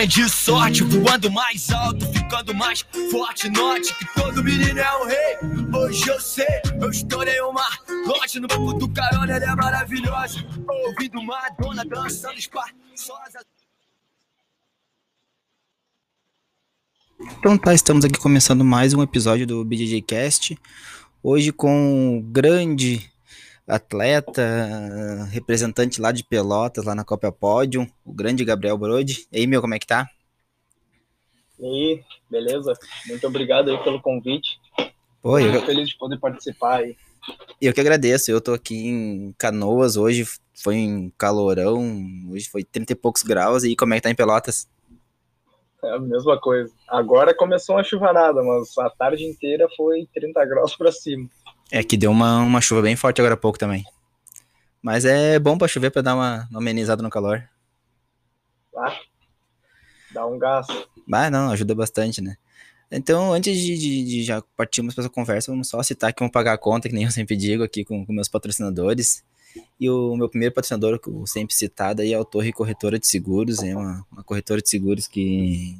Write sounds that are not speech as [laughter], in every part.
homem de sorte. Voando mais alto, ficando mais forte. Note que todo menino é um rei. Hoje eu sei, eu estourei uma lote no banco do carona, ela é maravilhosa. Ouvindo Madonna dançando espaçosa. Então tá, estamos aqui começando mais um episódio do BJJ Cast. Hoje com o grande atleta, representante lá de Pelotas, lá na Copa Pódio, o grande Gabriel Brode. E aí, meu, como é que tá? E aí, beleza? Muito obrigado aí pelo convite. Pô, eu... Muito feliz de poder participar aí. Eu que agradeço, eu tô aqui em Canoas hoje, foi em calorão, hoje foi 30 e poucos graus, e como é que tá em Pelotas? É a mesma coisa. Agora começou uma chuvarada, mas a tarde inteira foi 30 graus para cima. É que deu uma, uma chuva bem forte agora há pouco também. Mas é bom para chover para dar uma, uma, amenizada no calor. Ah, dá um gás. Ah, não, ajuda bastante, né? Então, antes de, de, de já partirmos para essa conversa, vamos só citar que vamos pagar a conta, que nem eu sempre digo aqui com, com meus patrocinadores. E o meu primeiro patrocinador, que eu sempre citado, aí é a Torre Corretora de Seguros, é uma, uma corretora de seguros que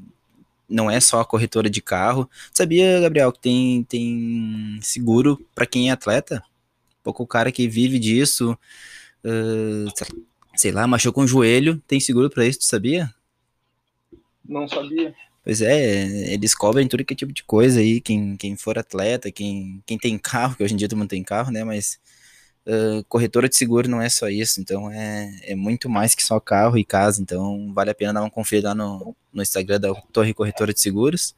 não é só a corretora de carro. Sabia, Gabriel, que tem, tem seguro para quem é atleta? Pouco o cara que vive disso, uh, sei lá, machucou um joelho, tem seguro para isso, tu sabia? Não sabia. Pois é, eles cobrem tudo que é tipo de coisa aí, quem, quem for atleta, quem, quem tem carro, que hoje em dia todo mundo tem carro, né, mas uh, corretora de seguro não é só isso, então é, é muito mais que só carro e casa, então vale a pena dar uma conferida no, no Instagram da Torre Corretora de Seguros.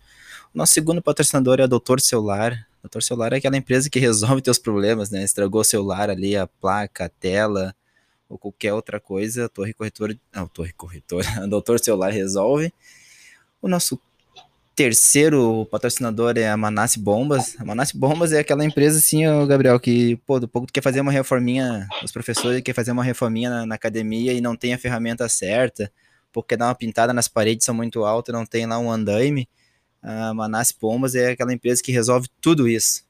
Nosso segundo patrocinador é a Doutor Celular. Doutor Celular é aquela empresa que [laughs] resolve teus problemas, né? Estragou o celular ali, a placa, a tela, ou qualquer outra coisa, a Torre Corretora, não, Torre Corretora, [laughs] a Doutor Celular resolve. O nosso terceiro patrocinador é a Manasse Bombas. A Manasse Bombas é aquela empresa, assim, ó, Gabriel, que, pô, do pouco tu quer fazer uma reforminha, os professores querem fazer uma reforminha na, na, academia e não tem a ferramenta certa, porque dá uma pintada nas paredes, são muito altas, não tem lá um andaime. A Manasse Bombas é aquela empresa que resolve tudo isso.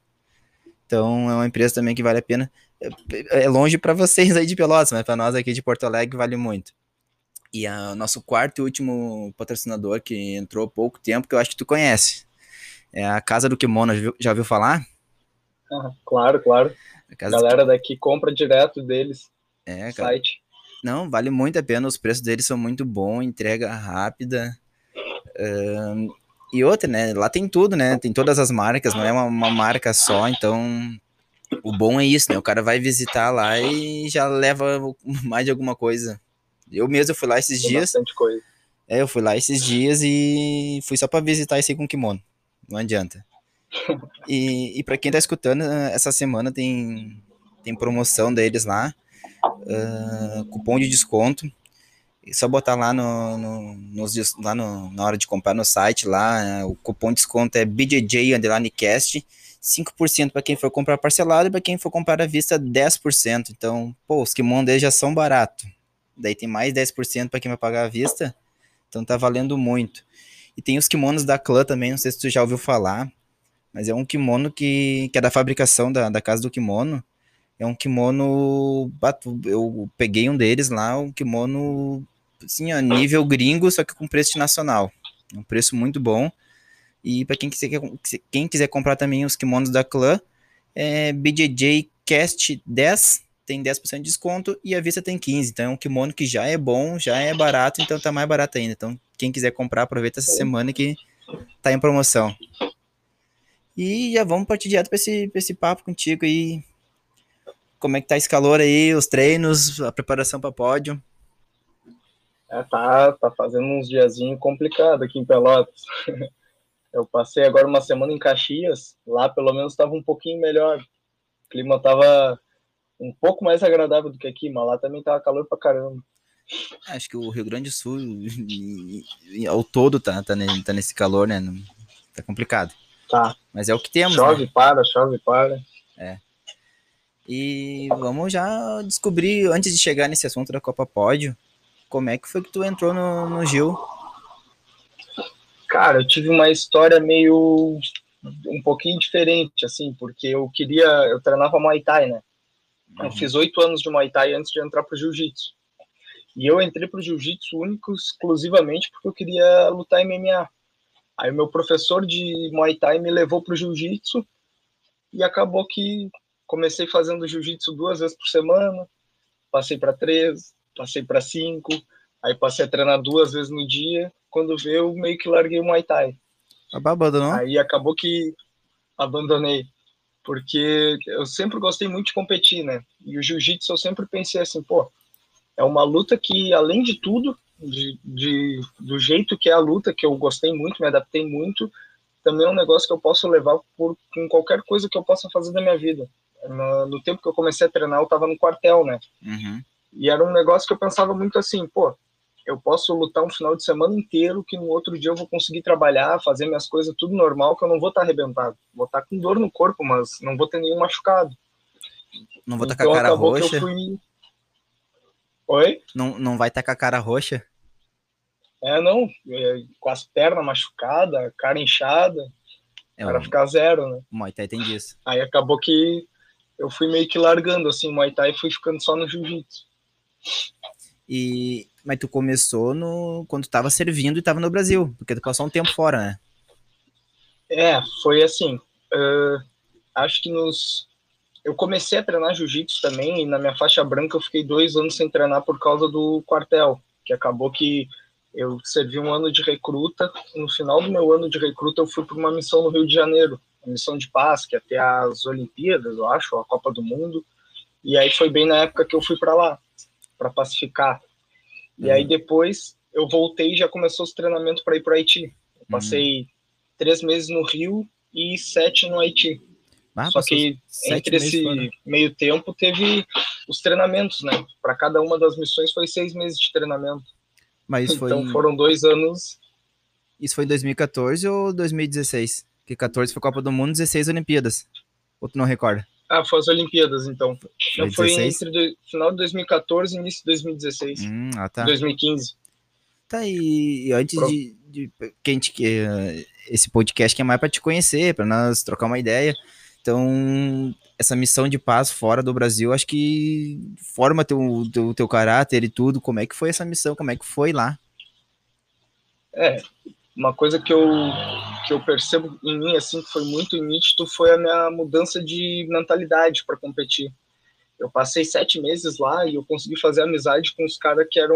Então, é uma empresa também que vale a pena. É, é longe para vocês aí de Pelotas, mas para nós aqui de Porto Alegre vale muito. E o nosso quarto e último patrocinador que entrou há pouco tempo, que eu acho que tu conhece. É a Casa do Kimono, já ouviu falar? Ah, claro, claro. A galera daqui compra direto deles. É, cara. Site. Não, vale muito a pena, os preços deles são muito bons, entrega rápida. E outra, né? Lá tem tudo, né? Tem todas as marcas, não é uma, uma marca só, então o bom é isso, né? O cara vai visitar lá e já leva [laughs] mais de alguma coisa. Eu mesmo fui lá esses Tem dias. Bastante coisa. É, eu fui lá esses dias e fui só para visitar esse com kimono. Não adianta. e, e para quem tá escutando, essa semana tem, tem promoção deles lá. Uh, cupom de desconto. É só botar lá no, no nos, lá no, na hora de comprar no site lá, o cupom de desconto é BJJ Underline Cast, 5% para quem for comprar parcelado e para quem for comprar à vista 10%. Então, pô, os kimonos deles já são baratos. Daí tem mais 10% para quem vai pagar à vista. Então tá valendo muito. E tem os kimonos da clã também, não sei se tu já ouviu falar, mas é um kimono que, que é da fabricação da, da casa do kimono. É um kimono. Eu peguei um deles lá, um kimono assim, a nível gringo, só que com preço nacional. Um preço muito bom. E para quem quiser, quem quiser comprar também os kimonos da clã, é BJJ Cast 10 tem 10% de desconto e a vista tem 15%. Então é um kimono que já é bom, já é barato, então tá mais barato ainda. Então, quem quiser comprar, aproveita essa semana que tá em promoção. E já vamos partir direto para esse, esse papo contigo aí. Como é que tá esse calor aí, os treinos, a preparação para pódio? É, tá, tá fazendo uns diazinho complicado aqui em Pelotas. [laughs] Eu passei agora uma semana em Caxias, lá pelo menos estava um pouquinho melhor. O clima tava um pouco mais agradável do que aqui, mas lá também tava calor pra caramba. Acho que o Rio Grande do Sul, ao todo, tá, tá, tá, nesse calor, né? Tá complicado. Tá. Mas é o que temos. Chove, né? para, chove, para. É. E vamos já descobrir, antes de chegar nesse assunto da Copa Pódio, como é que foi que tu entrou no, no Gil? Cara, eu tive uma história meio um pouquinho diferente, assim, porque eu queria, eu treinava Muay Thai, né? Eu fiz oito anos de Muay Thai antes de entrar pro Jiu-Jitsu. E eu entrei para o jiu-jitsu único exclusivamente porque eu queria lutar MMA. Aí o meu professor de Muay Thai me levou para o jiu-jitsu e acabou que comecei fazendo jiu-jitsu duas vezes por semana, passei para três, passei para cinco, aí passei a treinar duas vezes no dia. Quando veio, eu meio que larguei o Muay Thai. Abandonou? Aí acabou que abandonei, porque eu sempre gostei muito de competir, né? E o jiu-jitsu eu sempre pensei assim, pô, é uma luta que, além de tudo, de, de, do jeito que é a luta, que eu gostei muito, me adaptei muito, também é um negócio que eu posso levar por, com qualquer coisa que eu possa fazer na minha vida. No, no tempo que eu comecei a treinar, eu estava no quartel, né? Uhum. E era um negócio que eu pensava muito assim, pô, eu posso lutar um final de semana inteiro que no outro dia eu vou conseguir trabalhar, fazer minhas coisas tudo normal, que eu não vou estar tá arrebentado. Vou estar tá com dor no corpo, mas não vou ter nenhum machucado. Não vou estar tá então, com a cara roxa? Fui... Oi? Não, não vai estar com a cara roxa? É, não. É, com as pernas machucadas, cara inchada. É, para ficar zero, né? O Muay Thai tem disso. Aí acabou que eu fui meio que largando, assim, o Muay Thai e fui ficando só no Jiu-Jitsu. E... Mas tu começou no... quando tu tava servindo e tava no Brasil, porque tu passou um tempo fora, né? É, foi assim. Uh, acho que nos eu comecei a treinar jiu-jitsu também, e na minha faixa branca eu fiquei dois anos sem treinar por causa do quartel, que acabou que eu servi um ano de recruta, no final do meu ano de recruta eu fui para uma missão no Rio de Janeiro, uma missão de paz, que até as Olimpíadas, eu acho, a Copa do Mundo, e aí foi bem na época que eu fui para lá, para pacificar. E uhum. aí depois eu voltei e já começou os treinamentos para ir para Haiti. Eu passei uhum. três meses no Rio e sete no Haiti. Ah, Só que entre esse meio tempo teve os treinamentos, né? Para cada uma das missões foi seis meses de treinamento. Mas [laughs] foi... Então foram dois anos. Isso foi em 2014 ou 2016? Que 14 foi Copa do Mundo, 16 Olimpíadas. Ou tu não recorda? Ah, foi as Olimpíadas, então. Foi, foi entre do, final de 2014 e início de 2016. Hum, ah, tá. 2015. Tá, e, e antes de, de, que a gente, que, esse podcast que é mais para te conhecer, para nós trocar uma ideia. Então, essa missão de paz fora do Brasil, acho que forma teu, teu, teu caráter e tudo. Como é que foi essa missão? Como é que foi lá? É, uma coisa que eu, que eu percebo em mim, assim, que foi muito nítido, foi a minha mudança de mentalidade para competir. Eu passei sete meses lá e eu consegui fazer amizade com os caras que eram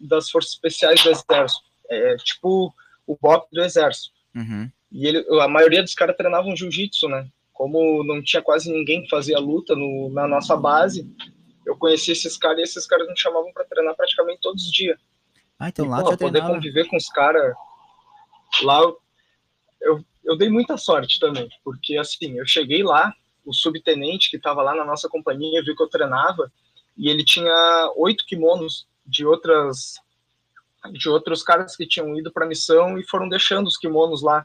das forças especiais do exército. É, tipo o BOP do exército. Uhum. E ele, a maioria dos caras treinavam jiu-jitsu, né? como não tinha quase ninguém que fazia luta no, na nossa base, eu conheci esses caras e esses caras me chamavam para treinar praticamente todos os dias. Ah, então e, lá porra, poder treinava. conviver com os caras lá, eu, eu dei muita sorte também, porque assim, eu cheguei lá, o subtenente que estava lá na nossa companhia viu que eu treinava e ele tinha oito kimonos de outras de outros caras que tinham ido para missão e foram deixando os kimonos lá.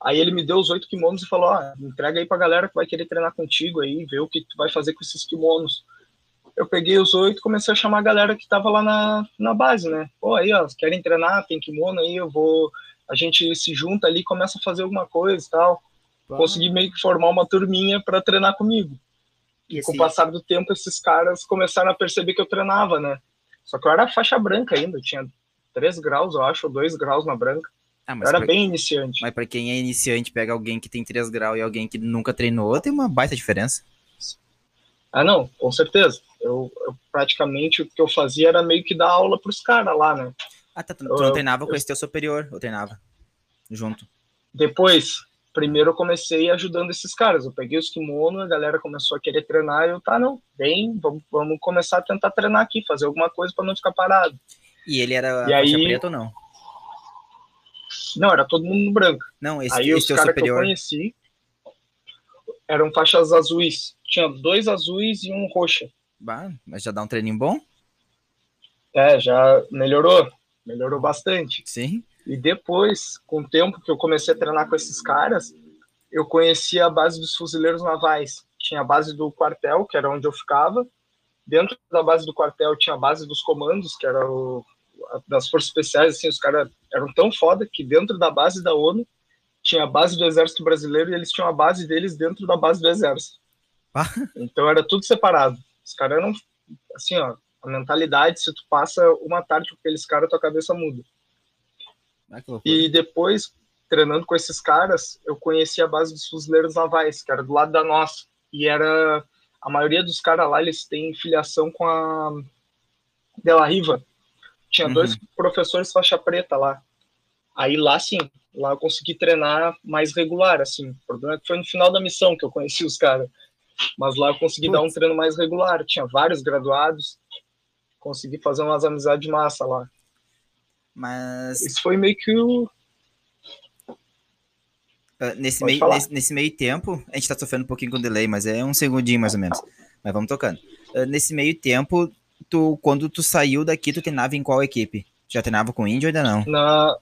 Aí ele me deu os oito kimonos e falou: entrega aí pra galera que vai querer treinar contigo aí, ver o que tu vai fazer com esses kimonos. Eu peguei os oito comecei a chamar a galera que tava lá na, na base, né? Pô, aí, ó, querem treinar, tem kimono aí, eu vou. A gente se junta ali, começa a fazer alguma coisa e tal. Consegui meio que formar uma turminha para treinar comigo. E com o passar do tempo, esses caras começaram a perceber que eu treinava, né? Só que eu era faixa branca ainda, tinha três graus, eu acho, ou dois graus na branca. Ah, eu era bem iniciante. Mas para quem é iniciante, pega alguém que tem 3 graus e alguém que nunca treinou, tem uma baita diferença. Ah, não, com certeza. Eu, eu praticamente o que eu fazia era meio que dar aula pros caras lá, né? Ah, tá. Tu, tu não treinava eu, com esse teu superior, eu treinava junto. Depois, primeiro eu comecei ajudando esses caras. Eu peguei os kimonos, a galera começou a querer treinar eu, tá, não, bem, vamos, vamos começar a tentar treinar aqui, fazer alguma coisa para não ficar parado. E ele era e aí, preta ou não? Não, era todo mundo branco. Não, esse, Aí esse os caras que eu conheci eram faixas azuis. Tinha dois azuis e um roxa. Bah, mas já dá um treininho bom? É, já melhorou. Melhorou bastante. Sim. E depois, com o tempo que eu comecei a treinar com esses caras, eu conheci a base dos fuzileiros navais. Tinha a base do quartel, que era onde eu ficava. Dentro da base do quartel tinha a base dos comandos, que era o das forças especiais, assim, os caras eram tão foda que dentro da base da ONU tinha a base do exército brasileiro e eles tinham a base deles dentro da base do exército. Ah. Então era tudo separado. Os caras eram, assim, ó, A mentalidade, se tu passa uma tarde com aqueles caras, tua cabeça muda. Ah. E depois, treinando com esses caras, eu conheci a base dos fuzileiros navais, que era do lado da nossa. E era. A maioria dos caras lá, eles têm filiação com a Della Riva. Tinha Uhum. dois professores faixa preta lá. Aí lá sim, lá eu consegui treinar mais regular, assim. O problema é que foi no final da missão que eu conheci os caras. Mas lá eu consegui dar um Putz. treino mais regular. Tinha vários graduados. Consegui fazer umas amizades massa lá. Mas Isso foi meio que o. ah, nesse, Pode meio, nesse, nesse meio tempo, a gente tá sofrendo um pouquinho com delay, mas é um segundinho mais ou menos. Mas vamos tocando. Ah, nesse meio tempo, tu, quando tu saiu daqui, tu treinava em qual equipe? Já treinava com índio ou ainda não? Na...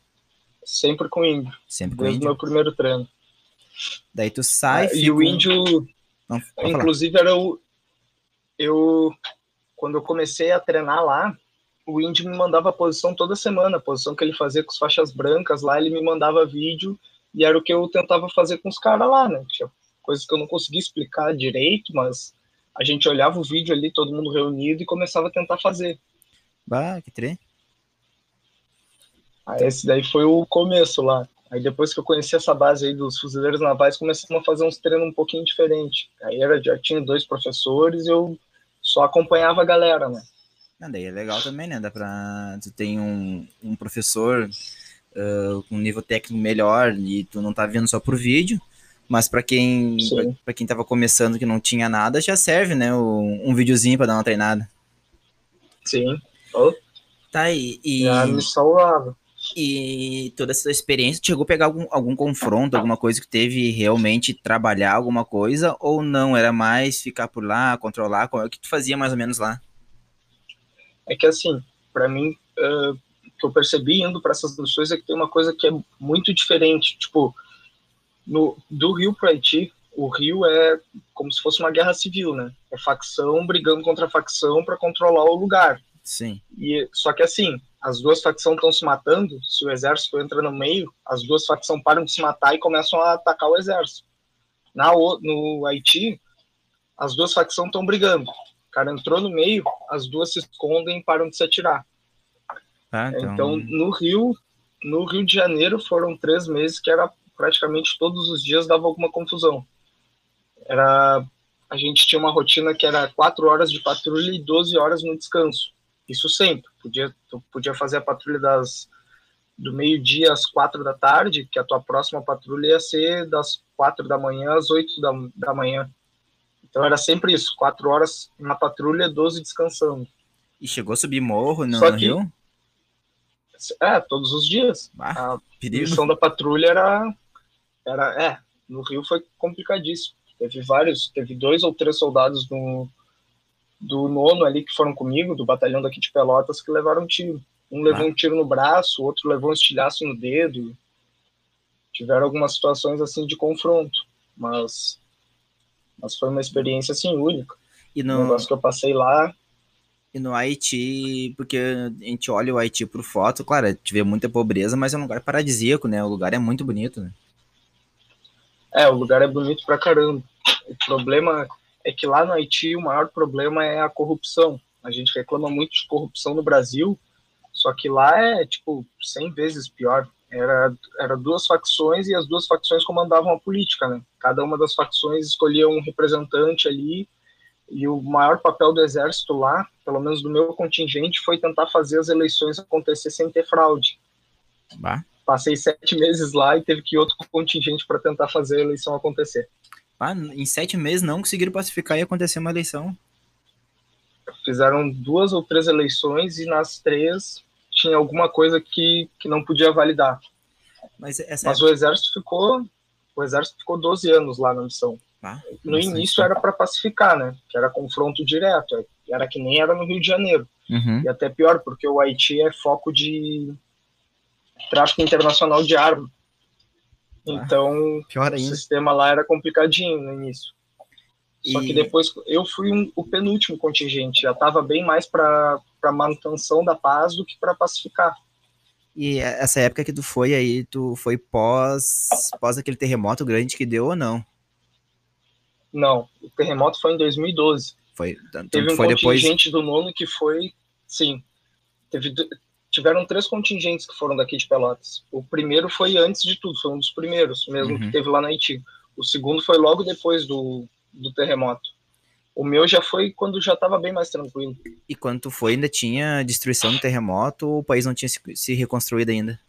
Sempre com o índio, Sempre com desde o índio. meu primeiro treino. Daí tu sai, Ah, fica... e o índio, Não, pode falar. inclusive, era o. Eu. Quando eu comecei a treinar lá, o índio me mandava a posição toda semana, a posição que ele fazia com as faixas brancas lá, ele me mandava vídeo e era o que eu tentava fazer com os caras lá, né? Tinha coisas que eu não conseguia explicar direito, mas a gente olhava o vídeo ali, todo mundo reunido e começava a tentar fazer. Bah, que tre... Aí esse daí foi o começo lá. Aí depois que eu conheci essa base aí dos fuzileiros navais, começamos a fazer uns treinos um pouquinho diferente. Aí era, já tinha dois professores eu só acompanhava a galera, né? Ah, daí é legal também, né? Dá pra... Tu tem um, um professor ah, com um nível técnico melhor e tu não tá vendo só por vídeo, mas pra quem, pra quem tava começando que não tinha nada, já serve, né? o- um videozinho pra dar uma treinada. Sim. Oh, Tá, e, e, já me salvava. E toda essa experiência, chegou a pegar algum, algum confronto, alguma coisa que teve realmente trabalhar alguma coisa, ou não? Era mais ficar por lá, controlar? Qual é o que tu fazia mais ou menos lá? É que assim, para mim, o que eu percebi indo para essas missões é que tem uma coisa que é muito diferente. Tipo, no, do Rio para Haiti, o Rio é como se fosse uma guerra civil, né? É facção brigando contra facção para controlar o lugar. Sim. E só que assim, as duas facções estão se matando. Se o exército entra no meio, as duas facções param de se matar e começam a atacar o exército. Na no Haiti, as duas facções estão brigando. O cara entrou no meio, as duas se escondem e param de se atirar. Tá, então, Então, no Rio, no Rio de Janeiro foram três meses que era praticamente todos os dias dava alguma confusão. Era a gente tinha uma rotina que era quatro horas de patrulha e 12 horas no descanso. Isso sempre. Podia, tu podia fazer a patrulha das do meio-dia às quatro da tarde, que a tua próxima patrulha ia ser das quatro da manhã às oito da, da manhã. Então era sempre isso, quatro horas na patrulha, 12 descansando. E chegou a subir morro no, Só no que- Rio? É, todos os dias. Ah, A perigo. missão da patrulha era, era. É, no Rio foi complicadíssimo. Teve vários, teve dois ou três soldados do, do nono ali que foram comigo, do batalhão daqui de Pelotas, que levaram um tiro. Um levou Ah. um tiro no braço, o outro levou um estilhaço no dedo. Tiveram algumas situações assim de confronto, mas, mas foi uma experiência assim única. E O no, negócio que eu passei lá, e no Haiti, porque a gente olha o Haiti por foto, claro, a gente vê muita pobreza, mas é um lugar paradisíaco, né? O lugar é muito bonito, né? É, o lugar é bonito pra caramba. O problema é que lá no Haiti o maior problema é a corrupção. A gente reclama muito de corrupção no Brasil, só que lá é, tipo, 100 vezes pior. Era, era duas facções e as duas facções comandavam a política, né? Cada uma das facções escolhia um representante ali e o maior papel do exército lá, pelo menos do meu contingente, foi tentar fazer as eleições acontecer sem ter fraude Bah. passei sete meses lá e teve que ir outro contingente para tentar fazer a eleição acontecer. Bah, em sete meses não conseguiram pacificar e acontecer uma eleição. Fizeram duas ou três eleições e nas três tinha alguma coisa que, que não podia validar. Mas essa Mas o exército ficou o exército ficou 12 anos lá na missão. Ah, No início tempo. era para pacificar, né? Que era confronto direto, era que nem era no Rio de Janeiro. Uhum. E até pior, porque o Haiti é foco de tráfico internacional de arma. Então, Pior o sistema lá era complicadinho no início. Só E- que depois eu fui um- o penúltimo contingente, já estava bem mais para manutenção da paz do que para pacificar. E essa época que tu foi aí, tu foi pós, pós aquele terremoto grande que deu ou não? Não, o terremoto foi em 2012. Foi, tanto Teve um foi depois. contingente do nono que foi, sim. Teve, tiveram três contingentes que foram daqui de Pelotas. O primeiro foi antes de tudo, foi um dos primeiros, mesmo Uhum. que teve lá na Haiti. O segundo foi logo depois do, do terremoto. O meu já foi quando já estava bem mais tranquilo. E quando tu foi, ainda tinha destruição do terremoto ou o país não tinha se, se reconstruído ainda?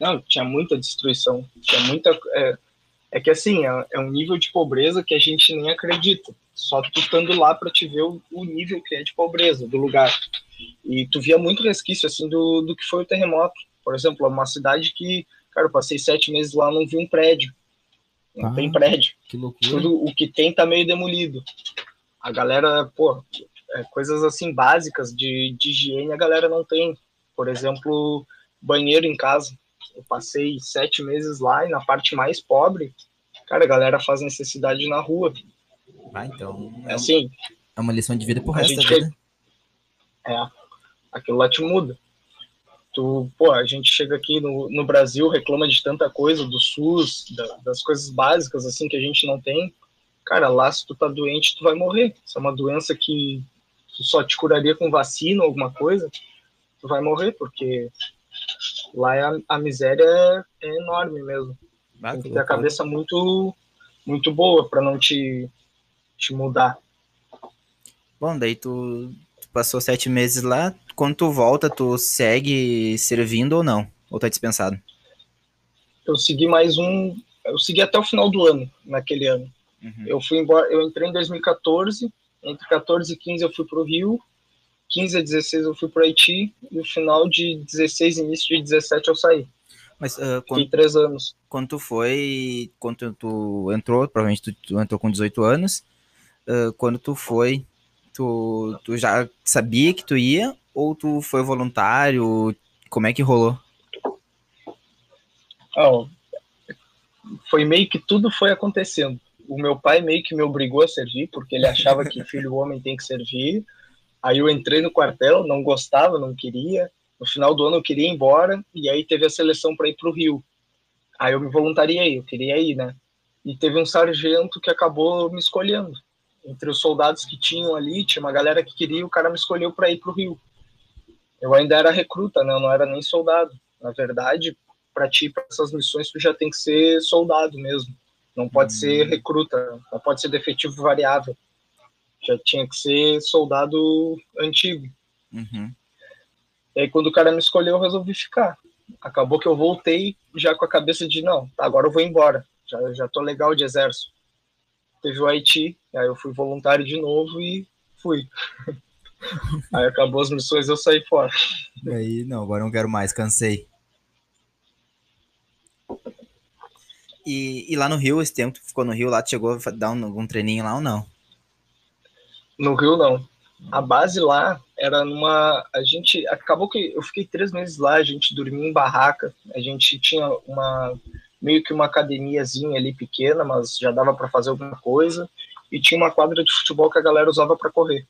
Não, tinha muita destruição. Tinha muita. É, é que assim, é, é um nível de pobreza que a gente nem acredita. Só tu estando lá para te ver o, o nível que é de pobreza do lugar. E tu via muito resquício assim do, do que foi o terremoto. Por exemplo, uma cidade que, cara, eu passei sete meses lá não vi um prédio. Não Ah. tem prédio. Que loucura. Tudo o que tem tá meio demolido. A galera, pô, é, coisas assim básicas de, de higiene a galera não tem. Por exemplo, banheiro em casa. Eu passei sete meses lá e na parte mais pobre, cara, a galera faz necessidade na rua. Ah, então É assim, É uma lição de vida pro resto da vida. é, aquilo lá te muda. Tu, pô, a gente chega aqui no, no Brasil, reclama de tanta coisa, do SUS, da- das coisas básicas, assim, que a gente não tem. Cara, lá, se tu tá doente, tu vai morrer. Se é uma doença que tu só te curaria com vacina ou alguma coisa, tu vai morrer, porque lá é a, a miséria é, é enorme mesmo. Ah, Tem que ter a cabeça muito, muito boa para não te, te mudar. Bom, daí tu, tu passou sete meses lá. Quando tu volta, tu segue servindo ou não? Ou tá dispensado? eu segui mais um. Eu segui até o final do ano, naquele ano. Uhum. Eu fui embora, eu entrei em 2014, entre 14 e 15 eu fui para o Rio, 15 a 16 eu fui para Haiti, e no final de 16, início de 17 eu saí. Mas Fiquei quando, três anos. quando tu foi, quando tu entrou, provavelmente tu, tu entrou com 18 anos, ah, quando tu foi, tu, tu já sabia que tu ia ou tu foi voluntário? Como é que rolou? Ó, foi meio que tudo foi acontecendo. O meu pai meio que me obrigou a servir, porque ele achava que [laughs] filho homem tem que servir. Aí eu entrei no quartel, não gostava, não queria. No final do ano eu queria ir embora, e aí teve a seleção para ir para o Rio. Aí eu me voluntariei, eu queria ir, né? E teve um sargento que acabou me escolhendo. Entre os soldados que tinham ali, tinha uma galera que queria, o cara me escolheu para ir para o Rio. Eu ainda era recruta, né? Eu não era nem soldado. Na verdade, para ti, para essas missões, tu já tem que ser soldado mesmo. Não pode Hum. ser recruta, não pode ser defetivo variável. Já tinha que ser soldado antigo. Uhum. E aí, quando o cara me escolheu, eu resolvi ficar. Acabou que eu voltei já com a cabeça de, não, tá, agora eu vou embora. Já, já tô legal de exército. Teve o Haiti, aí eu fui voluntário de novo e fui. [laughs] aí acabou as missões, eu saí fora. Aí, não, agora não quero mais, cansei. E, e lá no Rio, esse tempo que ficou no Rio, lá chegou a dar um, algum treininho lá ou não? No Rio, não. A base lá era numa. A gente. Acabou que eu fiquei três meses lá, a gente dormia em barraca, a gente tinha uma. Meio que uma academiazinha ali pequena, mas já dava para fazer alguma coisa, e tinha uma quadra de futebol que a galera usava para correr.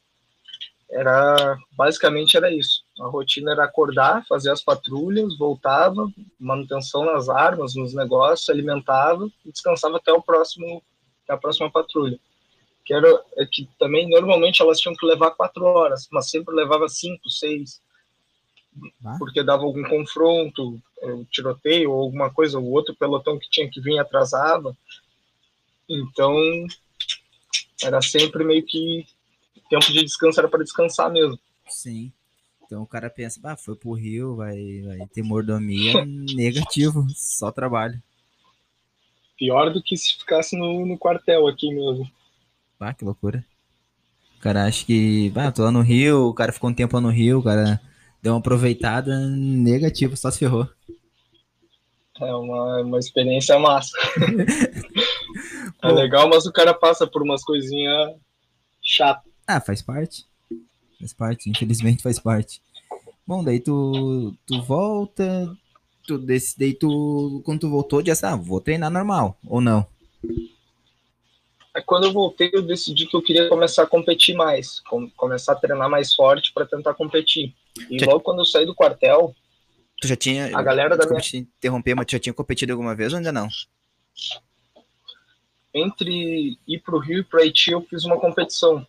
Era. Basicamente era isso. A rotina era acordar, fazer as patrulhas, voltava, manutenção nas armas, nos negócios, alimentava e descansava até o próximo. até a próxima patrulha que era é que também normalmente elas tinham que levar quatro horas, mas sempre levava cinco, seis. Porque dava algum confronto, um tiroteio ou alguma coisa, o outro pelotão que tinha que vir atrasava. Então era sempre meio que tempo de descanso era para descansar mesmo. Sim. Então o cara pensa, ah, foi pro Rio, vai, vai ter mordomia [laughs] negativo, só trabalho. Pior do que se ficasse no, no quartel aqui mesmo. Ah, que loucura. O cara acha que, ah, tô lá no Rio, o cara ficou um tempo lá no Rio, o cara deu uma aproveitada negativo, só se ferrou. É uma, uma experiência massa. [laughs] é legal, mas o cara passa por umas coisinhas chatas. Ah, faz parte. Faz parte, infelizmente faz parte. Bom, daí tu, tu volta, tu, desse, daí tu, quando tu voltou, disse, ah, vou treinar normal, ou não? Aí quando eu voltei, eu decidi que eu queria começar a competir mais, com- começar a treinar mais forte para tentar competir. E Já- logo quando eu saí do quartel, Tu já tinha. a galera da minha. te interromper, mas tu já tinha competido alguma vez ou ainda não? entre ir para o Rio e para Haiti, eu fiz uma competição.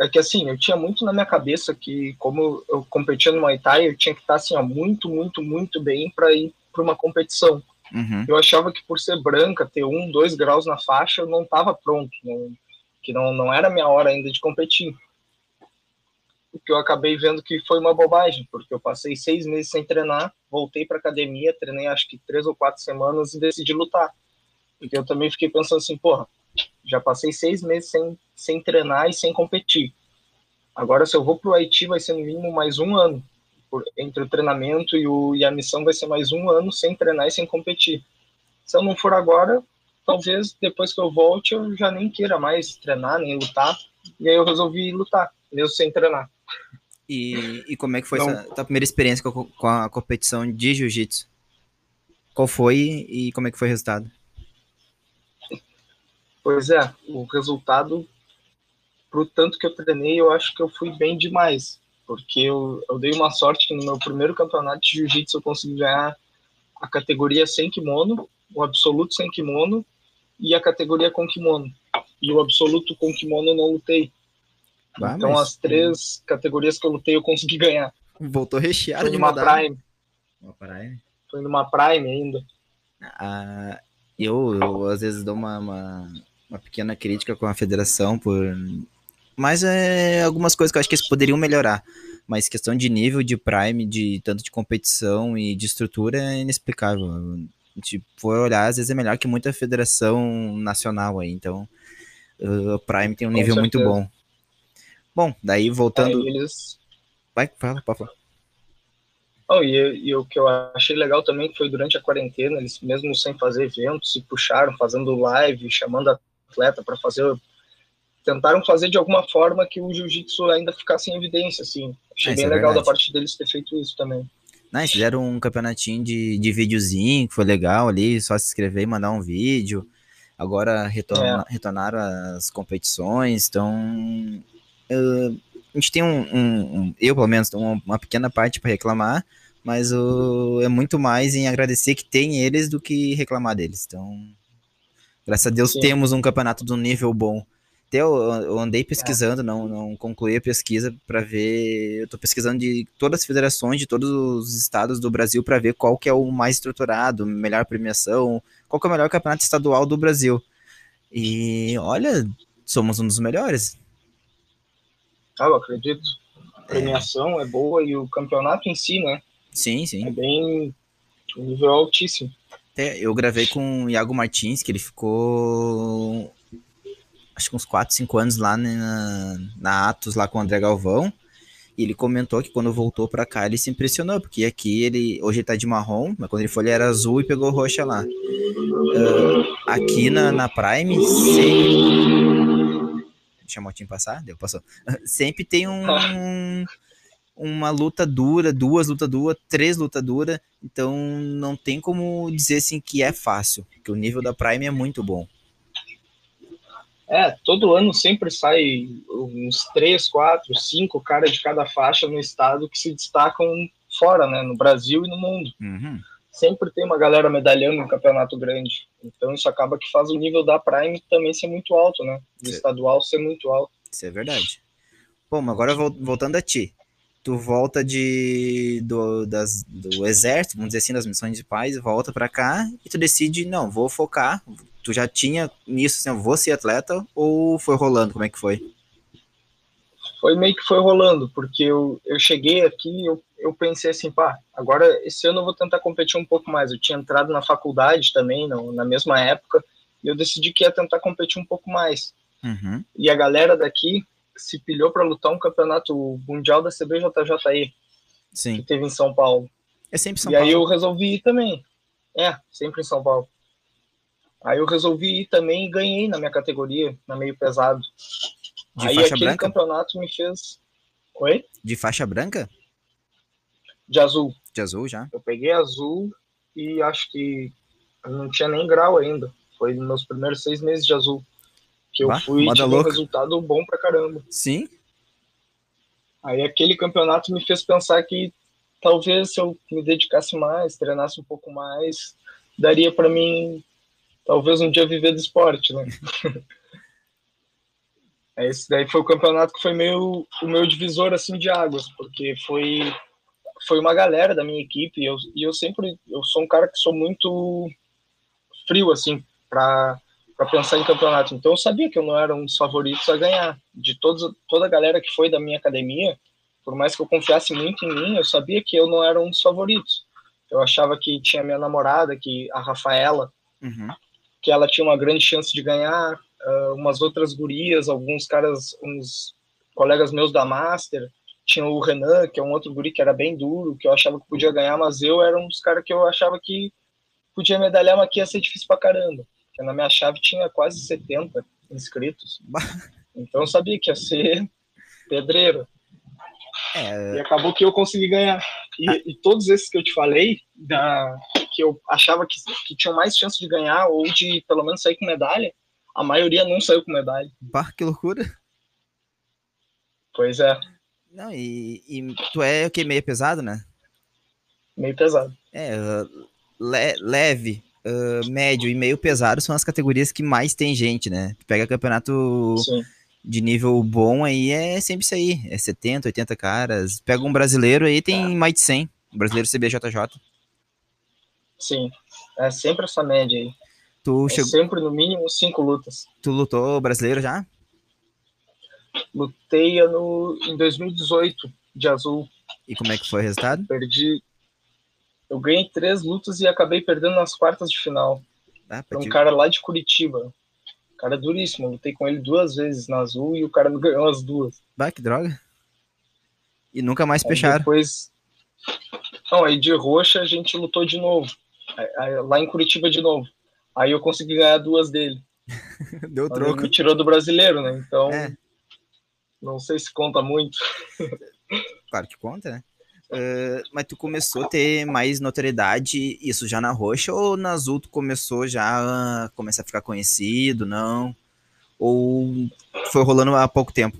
É que assim, eu tinha muito na minha cabeça que, como eu competia no Muay Thai, eu tinha que estar assim, ó, muito, muito, muito bem para ir para uma competição. Uhum. Eu achava que por ser branca, ter um, dois graus na faixa, eu não estava pronto, não, que não, não era minha hora ainda de competir. O que eu acabei vendo que foi uma bobagem, porque eu passei seis meses sem treinar, voltei para academia, treinei acho que três ou quatro semanas e decidi lutar. Porque eu também fiquei pensando assim, porra, já passei seis meses sem, sem treinar e sem competir. Agora, se eu vou para o Haiti, vai ser no mínimo mais um ano. Por, entre o treinamento e, o, e a missão vai ser mais um ano sem treinar e sem competir. Se eu não for agora, talvez depois que eu volte eu já nem queira mais treinar, nem lutar. E aí eu resolvi lutar, mesmo sem treinar. E, e como é que foi a tua primeira experiência com a, com a competição de jiu-jitsu? Qual foi e como é que foi o resultado? Pois é, o resultado, pro tanto que eu treinei, eu acho que eu fui bem demais. Porque eu, eu dei uma sorte que no meu primeiro campeonato de jiu-jitsu eu consegui ganhar a categoria sem kimono, o absoluto sem kimono e a categoria com kimono. E o absoluto com kimono eu não lutei. Ah, então mas- as três categorias que eu lutei eu consegui ganhar. Voltou recheado Foi de medalha. Prime, Uma Prime. foi numa Prime ainda. Ah, eu, eu, às vezes dou uma, uma, uma pequena crítica com a federação por. Mas é algumas coisas que eu acho que eles poderiam melhorar. Mas questão de nível de Prime, de tanto de competição e de estrutura é inexplicável. A gente for olhar, às vezes é melhor que muita federação nacional aí. Então, o Prime tem um Com nível muito bom. Bom, daí voltando. Aí eles Vai, fala, pode falar. Oh, e, e o que eu achei legal também foi durante a quarentena, eles mesmo sem fazer eventos, se puxaram fazendo live, chamando atleta para fazer. Tentaram fazer de alguma forma que o jiu-jitsu ainda ficasse em evidência, assim. Achei Ah, bem é legal da verdade. parte deles ter feito isso também. Não, eles fizeram um campeonatinho de, de videozinho, que foi legal ali, só se inscrever e mandar um vídeo. Agora retorna- retornaram as competições, então eh, a gente tem um, um- um- eu pelo menos, uma, uma pequena parte para reclamar, mas o- é muito mais em agradecer que tem eles do que reclamar deles. Então, graças a Deus Sim. temos um campeonato de um nível bom. Até eu, eu andei pesquisando, não, não concluí a pesquisa para ver. Eu tô pesquisando de todas as federações, de todos os estados do Brasil para ver qual que é o mais estruturado, melhor premiação, qual que é o melhor campeonato estadual do Brasil. E olha, somos um dos melhores. Eu acredito. A premiação é. boa e o campeonato em si, né? Sim, É sim. bem. um nível altíssimo. Até eu gravei com o Iago Martins, que ele ficou acho que uns 4, 5 anos lá na, na Atos, lá com o André Galvão. E ele comentou que quando voltou pra cá ele se impressionou, porque aqui ele. Hoje ele tá de marrom, mas quando ele foi ele era azul e pegou roxa lá. Ah, aqui na, na Prime, sempre. Deixa a motinha passar? Deu, passou. [laughs] Sempre tem um. Uma luta dura, duas lutas duras, três lutas duras. Então não tem como dizer assim que é fácil, porque o nível da Prime é muito bom. É, todo ano sempre sai uns três, quatro, cinco caras de cada faixa no estado que se destacam fora, né? No Brasil e no mundo. Uhum. Sempre tem uma galera medalhando em campeonato grande. Então isso acaba que faz o nível da Prime também ser muito alto, né? Do Sim. estadual ser muito alto. Isso é verdade. Bom, agora vol- voltando a ti. Tu volta de do, das, do exército, vamos dizer assim, das missões de paz, volta pra cá e tu decide, não, vou focar. Tu já tinha nisso, assim, eu vou ser atleta ou foi rolando? Como é que foi? Foi meio que foi rolando, porque eu, eu cheguei aqui eu, eu pensei assim, pá, agora esse ano eu vou tentar competir um pouco mais. Eu tinha entrado na faculdade também, no, na mesma época, e eu decidi que ia tentar competir um pouco mais. Uhum. e a galera daqui se pilhou para lutar um campeonato mundial da CBJJE, que Sim. teve em São Paulo. É sempre São e aí eu Paulo. resolvi ir também. É, sempre em São Paulo. Aí eu resolvi ir também e ganhei na minha categoria, na meio pesado. De aí aquele branca? campeonato me fez. Oi? De faixa branca? De azul. De azul já? Eu peguei azul e acho que não tinha nem grau ainda. Foi nos meus primeiros seis meses de azul. Que eu Bah, fui e tive um resultado bom pra caramba. Sim. Aí aquele campeonato me fez pensar que talvez se eu me dedicasse mais, treinasse um pouco mais, daria para mim talvez um dia viver do esporte, né? [laughs] Esse daí foi o campeonato que foi meio o meu divisor assim de águas, porque foi foi uma galera da minha equipe e eu, e eu sempre eu sou um cara que sou muito frio assim para para pensar em campeonato. Então eu sabia que eu não era um dos favoritos a ganhar. De todos, toda a galera que foi da minha academia, por mais que eu confiasse muito em mim, eu sabia que eu não era um dos favoritos. Eu achava que tinha minha namorada, que a Rafaela, Uhum. que ela tinha uma grande chance de ganhar, uh, umas outras gurias, alguns caras, uns colegas meus da Master, tinha o Renan, que é um outro guri que era bem duro, que eu achava que podia ganhar, mas eu era um dos caras que eu achava que podia medalhar, mas que ia ser difícil pra caramba. Porque na minha chave tinha quase 70 inscritos. [laughs] Então eu sabia que ia ser [laughs] pedreiro. É, E acabou que eu consegui ganhar. E, e todos esses que eu te falei, da, que eu achava que, que tinham mais chance de ganhar ou de pelo menos sair com medalha, a maioria não saiu com medalha. bah, que loucura. Pois é, Não, e, e tu é o que? Meio pesado, né? meio pesado. É, uh, le- leve, uh, médio e meio pesado são as categorias que mais tem gente, né? Tu pega campeonato Sim, de nível bom aí, é sempre isso aí. É 70, 80 caras. Pega um brasileiro aí, tem mais de 100. Um brasileiro CBJJ. sim. É sempre essa média aí. Tu, É chegou, sempre no mínimo cinco lutas. tu lutou brasileiro já? Lutei no, em 2018 de azul. E como é que foi o resultado? Perdi. Eu ganhei três lutas e acabei perdendo nas quartas de final. Ah, um ti- cara lá de Curitiba. Cara duríssimo. Eu lutei com ele duas vezes na azul e o cara ganhou as duas. Bah, que droga. E nunca mais Aí fecharam. Depois. Não, aí de roxa a gente lutou de novo. Lá em Curitiba de novo. Aí eu consegui ganhar duas dele. [laughs] Deu Mas ele troco. me tirou do brasileiro, né? Então. É. Não sei se conta muito. Claro que conta, né? Uh, mas tu começou a ter mais notoriedade, isso já na roxa, ou na azul tu começou já a começar a ficar conhecido, não? Ou foi rolando há pouco tempo?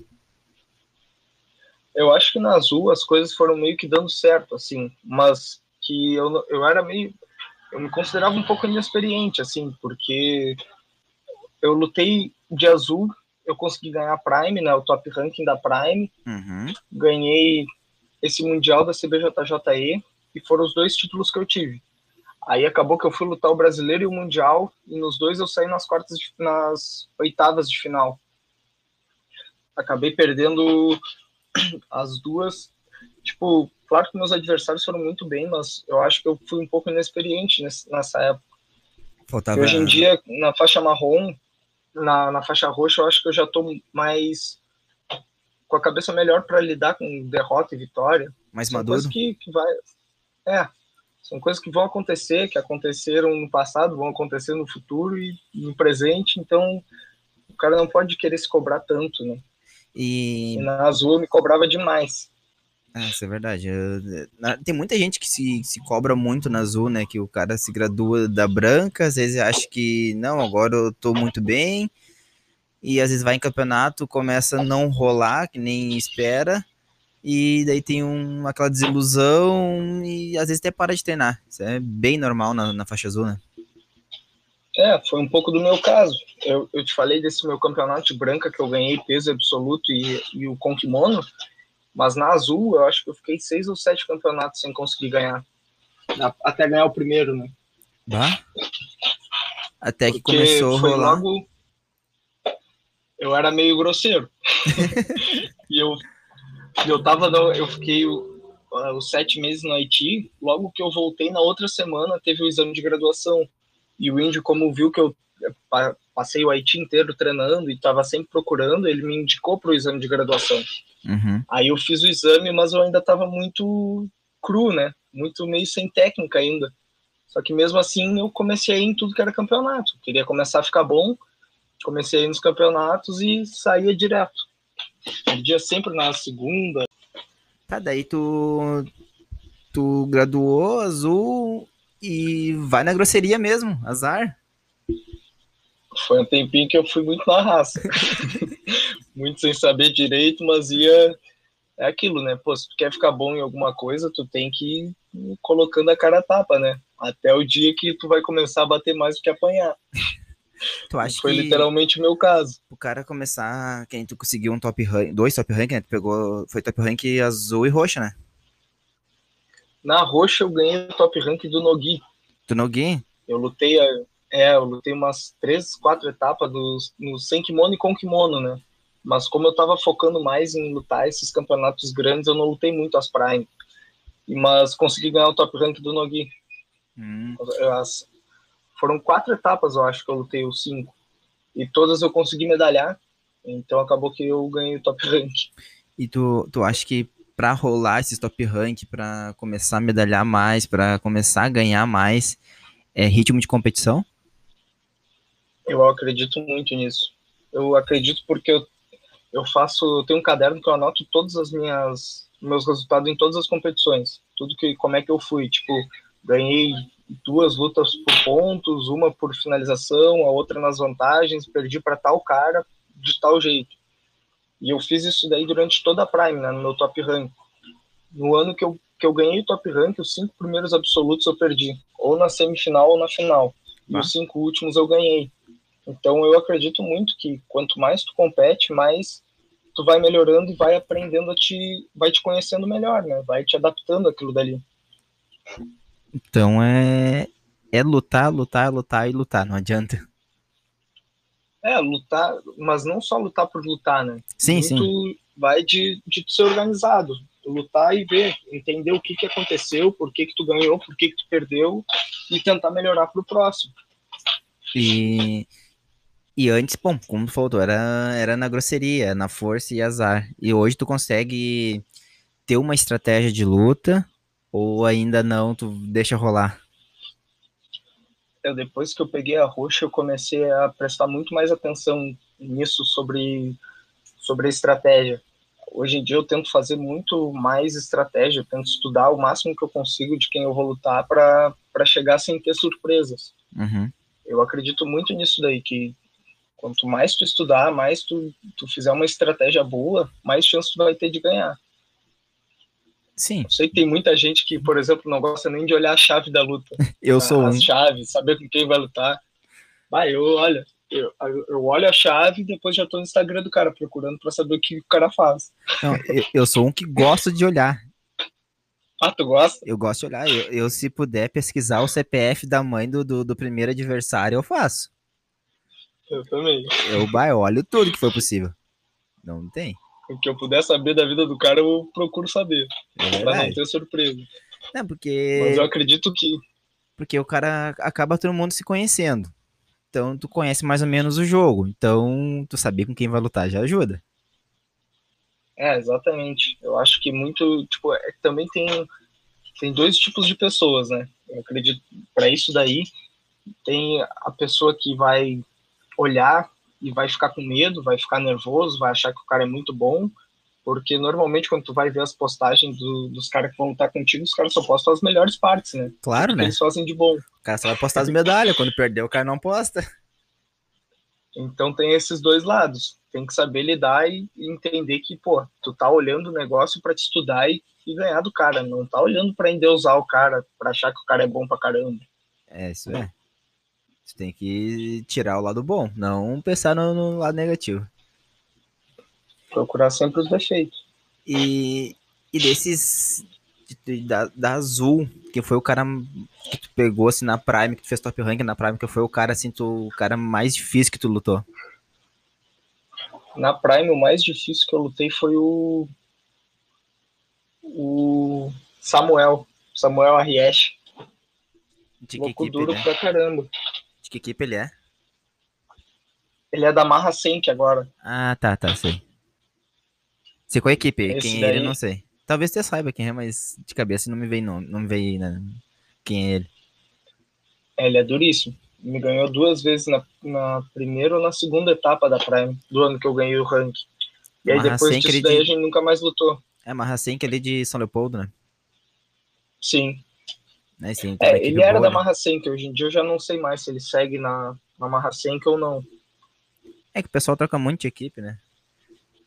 Eu acho que na azul as coisas foram meio que dando certo, assim. Mas que eu, eu era meio. Eu me considerava um pouco inexperiente, assim, porque eu lutei de azul, eu consegui ganhar Prime, né? O top ranking da Prime. Uhum. ganhei esse mundial da CBJJE e foram os dois títulos que eu tive. Aí acabou que eu fui lutar o brasileiro e o mundial e nos dois eu saí nas quartas, de- nas oitavas de final. Acabei perdendo [clears throat] as duas. Tipo, claro que meus adversários foram muito bem, mas eu acho que eu fui um pouco inexperiente nessa época. Faltava. E hoje em dia, na faixa marrom, na, na faixa roxa, eu acho que eu já tô mais com a cabeça melhor para lidar com derrota e vitória. mais São maduro. coisas que, que vai. É, são coisas que vão acontecer, que aconteceram no passado, vão acontecer no futuro e no presente, então o cara não pode querer se cobrar tanto, né? E. E na azul me cobrava demais. Ah, isso é verdade. Eu- Tem muita gente que se, se cobra muito na azul, né? Que o cara se gradua da branca, às vezes acha que não, agora eu tô muito bem. E às vezes vai em campeonato, começa a não rolar, que nem espera. E daí tem um, aquela desilusão e às vezes até para de treinar. Isso é bem normal na, na faixa azul, né? É, foi um pouco do meu caso. Eu, eu te falei desse meu campeonato de branca que eu ganhei peso absoluto e, e o com kimono, mas na azul eu acho que eu fiquei seis ou sete campeonatos sem conseguir ganhar. Até ganhar o primeiro, né? Bah. Até que Porque começou a foi rolar. logo. Eu era meio grosseiro. [laughs] e eu, eu tava. no- Eu fiquei ah, os sete meses no Haiti. Logo que eu voltei na outra semana, teve o exame de graduação. E o índio, como viu que eu eh, pa- passei o Haiti inteiro treinando e estava sempre procurando, ele me indicou para o exame de graduação. Uhum. Aí eu fiz o exame, mas eu ainda estava muito cru, né? Muito meio sem técnica ainda. Só que mesmo assim eu comecei em tudo que era campeonato. Queria começar a ficar bom, comecei a ir nos campeonatos e saía direto. Perdia sempre na segunda. Tá, daí tu, tu graduou azul e vai na grosseria mesmo, azar. Foi um tempinho que eu fui muito na raça. [laughs] muito sem saber direito, mas ia. É aquilo, né? Pô, se tu quer ficar bom em alguma coisa, tu tem que ir colocando a cara a tapa, né? Até o dia que tu vai começar a bater mais do que apanhar. Tu acha Foi que literalmente o meu caso. o cara começar, quem tu conseguiu um top rank, dois top rank, né? Tu pegou, foi top rank azul e roxa, né? Na roxa eu ganhei o top rank do Nogi. Tu no Gui? Eu lutei, a- é, eu lutei umas três, quatro etapas dos, no sem kimono e com kimono, né? Mas como eu tava focando mais em lutar esses campeonatos grandes, eu não lutei muito as Prime. Mas consegui ganhar o top rank do Nogi. Hum, As- foram quatro etapas, eu acho que eu lutei os cinco. E todas eu consegui medalhar. Então acabou que eu ganhei o top rank. E tu, tu acha que pra rolar esses top rank, pra começar a medalhar mais, pra começar a ganhar mais, é ritmo de competição? Eu acredito muito nisso. Eu acredito porque eu, eu faço, eu tenho um caderno que eu anoto todas as minhas meus resultados em todas as competições, tudo que como é que eu fui, tipo, ganhei duas lutas por pontos, uma por finalização, a outra nas vantagens, perdi para tal cara de tal jeito. E eu fiz isso daí durante toda a Prime, né, no meu top rank. No ano que eu, que eu ganhei o top rank, os cinco primeiros absolutos eu perdi, ou na semifinal ou na final. E Ah. os cinco últimos eu ganhei. Então eu acredito muito que quanto mais tu compete, mais tu vai melhorando e vai aprendendo a te, vai te conhecendo melhor, né? Vai te adaptando àquilo dali. Então é, é lutar, lutar, lutar e lutar, não adianta. É, lutar, mas não só lutar por lutar, né? Sim, sim. muito vai de, de ser organizado, lutar e ver, entender o que que aconteceu, por que que tu ganhou, por que que tu perdeu e tentar melhorar pro próximo. E, e antes, bom, como tu falou, era, era na grosseria, na força e azar. E hoje tu consegue ter uma estratégia de luta ou ainda não, tu deixa rolar? Eu, depois que eu peguei a roxa, eu comecei a prestar muito mais atenção nisso sobre, sobre a estratégia. Hoje em dia eu tento fazer muito mais estratégia, eu tento estudar o máximo que eu consigo de quem eu vou lutar para chegar sem ter surpresas. Uhum. Eu acredito muito nisso daí, que quanto mais tu estudar, mais tu, tu fizer uma estratégia boa, mais chance tu vai ter de ganhar. Sim, Eu sei que tem muita gente que, por exemplo, não gosta nem de olhar a chave da luta. eu sou um. as chaves, saber com quem vai lutar. Vai, eu, olha, eu, eu olho a chave e depois já tô no Instagram do cara procurando para saber o que o cara faz. Não, eu, eu sou um que gosto de olhar. Ah, tu gosta? Eu gosto de olhar. Eu, eu, se puder pesquisar o CPF da mãe do, do, do primeiro adversário, eu faço. Eu também. Eu, bah, eu olho tudo que for possível. Não tem. O que eu puder saber da vida do cara, eu procuro saber, É para não ter surpresa. Não, porque, Mas eu acredito que porque o cara acaba todo mundo se conhecendo. Então tu conhece mais ou menos o jogo. Então tu saber com quem vai lutar já ajuda. É, exatamente. Eu acho que muito, tipo, é, também tem tem dois tipos de pessoas, né? Eu acredito para isso daí tem a pessoa que vai olhar e vai ficar com medo, vai ficar nervoso, vai achar que o cara é muito bom, porque normalmente quando tu vai ver as postagens do- dos caras que vão lutar contigo, os caras só postam as melhores partes, né? Claro, né? eles fazem de bom. O cara só vai postar as medalhas. Quando perder, o cara não posta. Então tem esses dois lados. Tem que saber lidar e e entender que, pô, tu tá olhando o negócio para te estudar e, e ganhar do cara, não tá olhando para endeusar o cara, para achar que o cara é bom pra caramba. É, isso é. Você tem que tirar o lado bom, não pensar no, no lado negativo. Procurar sempre os defeitos. E, e desses. de- Da, da Azul, que foi o cara que tu pegou assim na Prime, que tu fez top rank na Prime, que foi o cara assim, tu, o cara mais difícil que tu lutou. Na Prime, o mais difícil que eu lutei foi o. O Samuel. Samuel Arriesh. Louco equipe duro ele é? pra caramba. De que equipe ele é? Ele é da Marra Senk agora. Ah, tá, tá, sei. Sei qual equipe, Esse quem é ele, daí- não sei. Talvez você saiba quem é, mas de cabeça não me veio, não, não me veio né, quem é ele. É, Ele é duríssimo. Me ganhou duas vezes na, na primeira ou na segunda etapa da Prime, do ano que eu ganhei o rank. E aí Marra depois Senk, disso daí de- a gente nunca mais lutou. É Marracen, que ele é de São Leopoldo, né? Sim. Né É, equipe ele era boa, da né? Marra Senk. Hoje em dia eu já não sei mais se ele segue na, na Marra Senk ou não. É que o pessoal troca muito de equipe, né?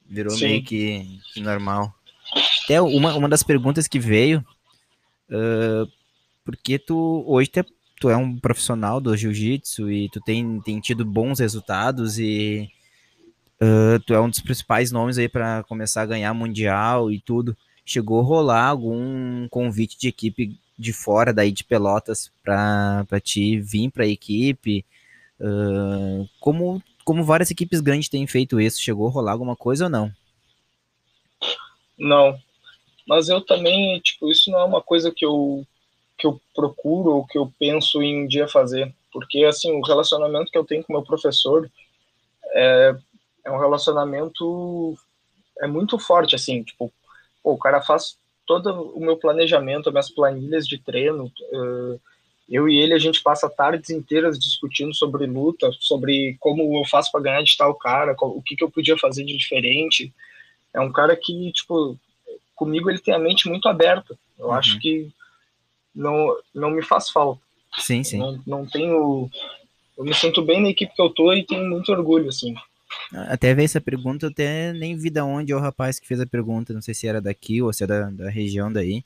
Virou Sim. meio que, que normal. Até uma, uma das perguntas que veio, ah, porque tu hoje tu é, tu é um profissional do jiu-jitsu e tu tem, tem tido bons resultados e uh, tu é um dos principais nomes aí para começar a ganhar mundial e tudo. Chegou a rolar algum convite de equipe de fora daí de Pelotas para ti vir para a equipe? Uh, como, como várias equipes grandes têm feito isso, chegou a rolar alguma coisa ou não? Não, mas eu também, tipo, isso não é uma coisa que eu que eu procuro ou que eu penso em um dia fazer, porque assim o relacionamento que eu tenho com meu professor é, é um relacionamento é muito forte assim, tipo, pô, o cara faz todo o meu planejamento, as minhas planilhas de treino, eu e ele a gente passa tardes inteiras discutindo sobre luta, sobre como eu faço para ganhar de tal cara, o que que eu podia fazer de diferente. É um cara que, tipo, comigo ele tem a mente muito aberta. Eu uhum. acho que não, não me faz falta. Sim, sim. Não, não tenho. Eu me sinto bem na equipe que eu tô e tenho muito orgulho, assim. Até ver essa pergunta, eu até nem vi de onde é o rapaz que fez a pergunta, não sei se era daqui ou se era da, da região daí,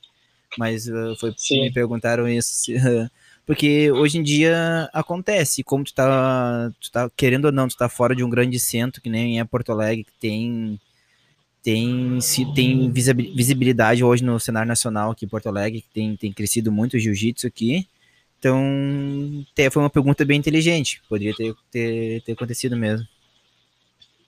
mas uh, foi Sim. me perguntaram isso, [laughs] porque hoje em dia acontece, como tu tá, tu tá, querendo ou não, tu tá fora de um grande centro, que nem é Porto Alegre, que tem tem, se, tem visibilidade hoje no cenário nacional aqui em Porto Alegre, que tem, tem crescido muito o jiu-jitsu aqui. Então, foi uma pergunta bem inteligente, poderia ter, ter, ter acontecido mesmo.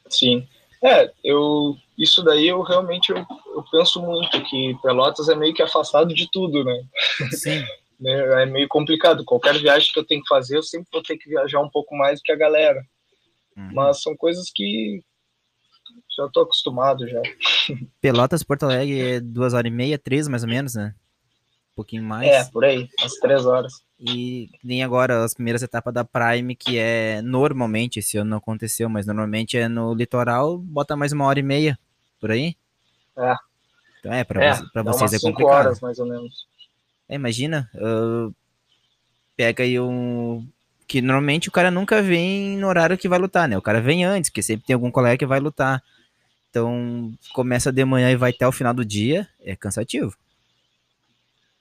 Sim. É, eu, isso daí eu realmente eu, eu penso muito, que Pelotas é meio que afastado de tudo, né? Sim. [laughs] Né, é meio complicado. Qualquer viagem que eu tenho que fazer, eu sempre vou ter que viajar um pouco mais do que a galera. Uhum. Mas são coisas que já tô acostumado já. [laughs] Pelotas, Porto Alegre é duas horas e meia, três mais ou menos, né? Um pouquinho mais. É, por aí, umas três horas. E nem agora as primeiras etapas da Prime, que é normalmente, esse ano não aconteceu, mas normalmente é no litoral, bota mais uma hora e meia, por aí. É. Então é, pra, é, vocês é complicado. horas, mais ou menos. É, imagina, uh, pega aí um, que normalmente o cara nunca vem no horário que vai lutar, né? O cara vem antes, porque sempre tem algum colega que vai lutar. Então, começa de manhã e vai até o final do dia, é cansativo.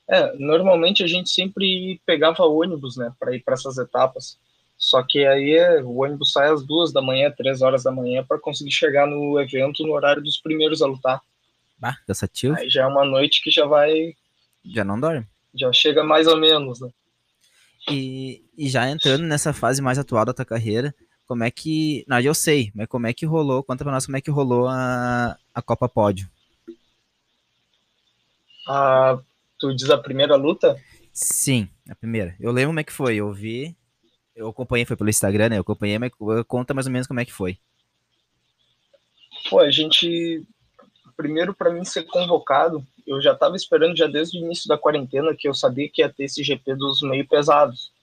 É, normalmente a gente sempre pegava ônibus, né, para ir para essas etapas. Só que aí o ônibus sai às duas da manhã, três horas da manhã, para conseguir chegar no evento no horário dos primeiros a lutar. Bah, cansativo. Aí já é uma noite que já vai. Já não dorme. Já chega mais ou menos, né? E, e já entrando nessa fase mais atual da tua carreira, como é que. Não, eu sei, mas como é que rolou? Conta pra nós como é que rolou a, a Copa Pódio. Ah, tu diz a primeira luta? Sim, a primeira. Eu lembro como é que foi. Eu vi. Eu acompanhei, foi pelo Instagram, né? Eu acompanhei, mas conta mais ou menos como é que foi. Pô, a gente. Primeiro, para mim ser convocado, eu já estava esperando já desde o início da quarentena que eu sabia que ia ter esse GP dos meio pesados,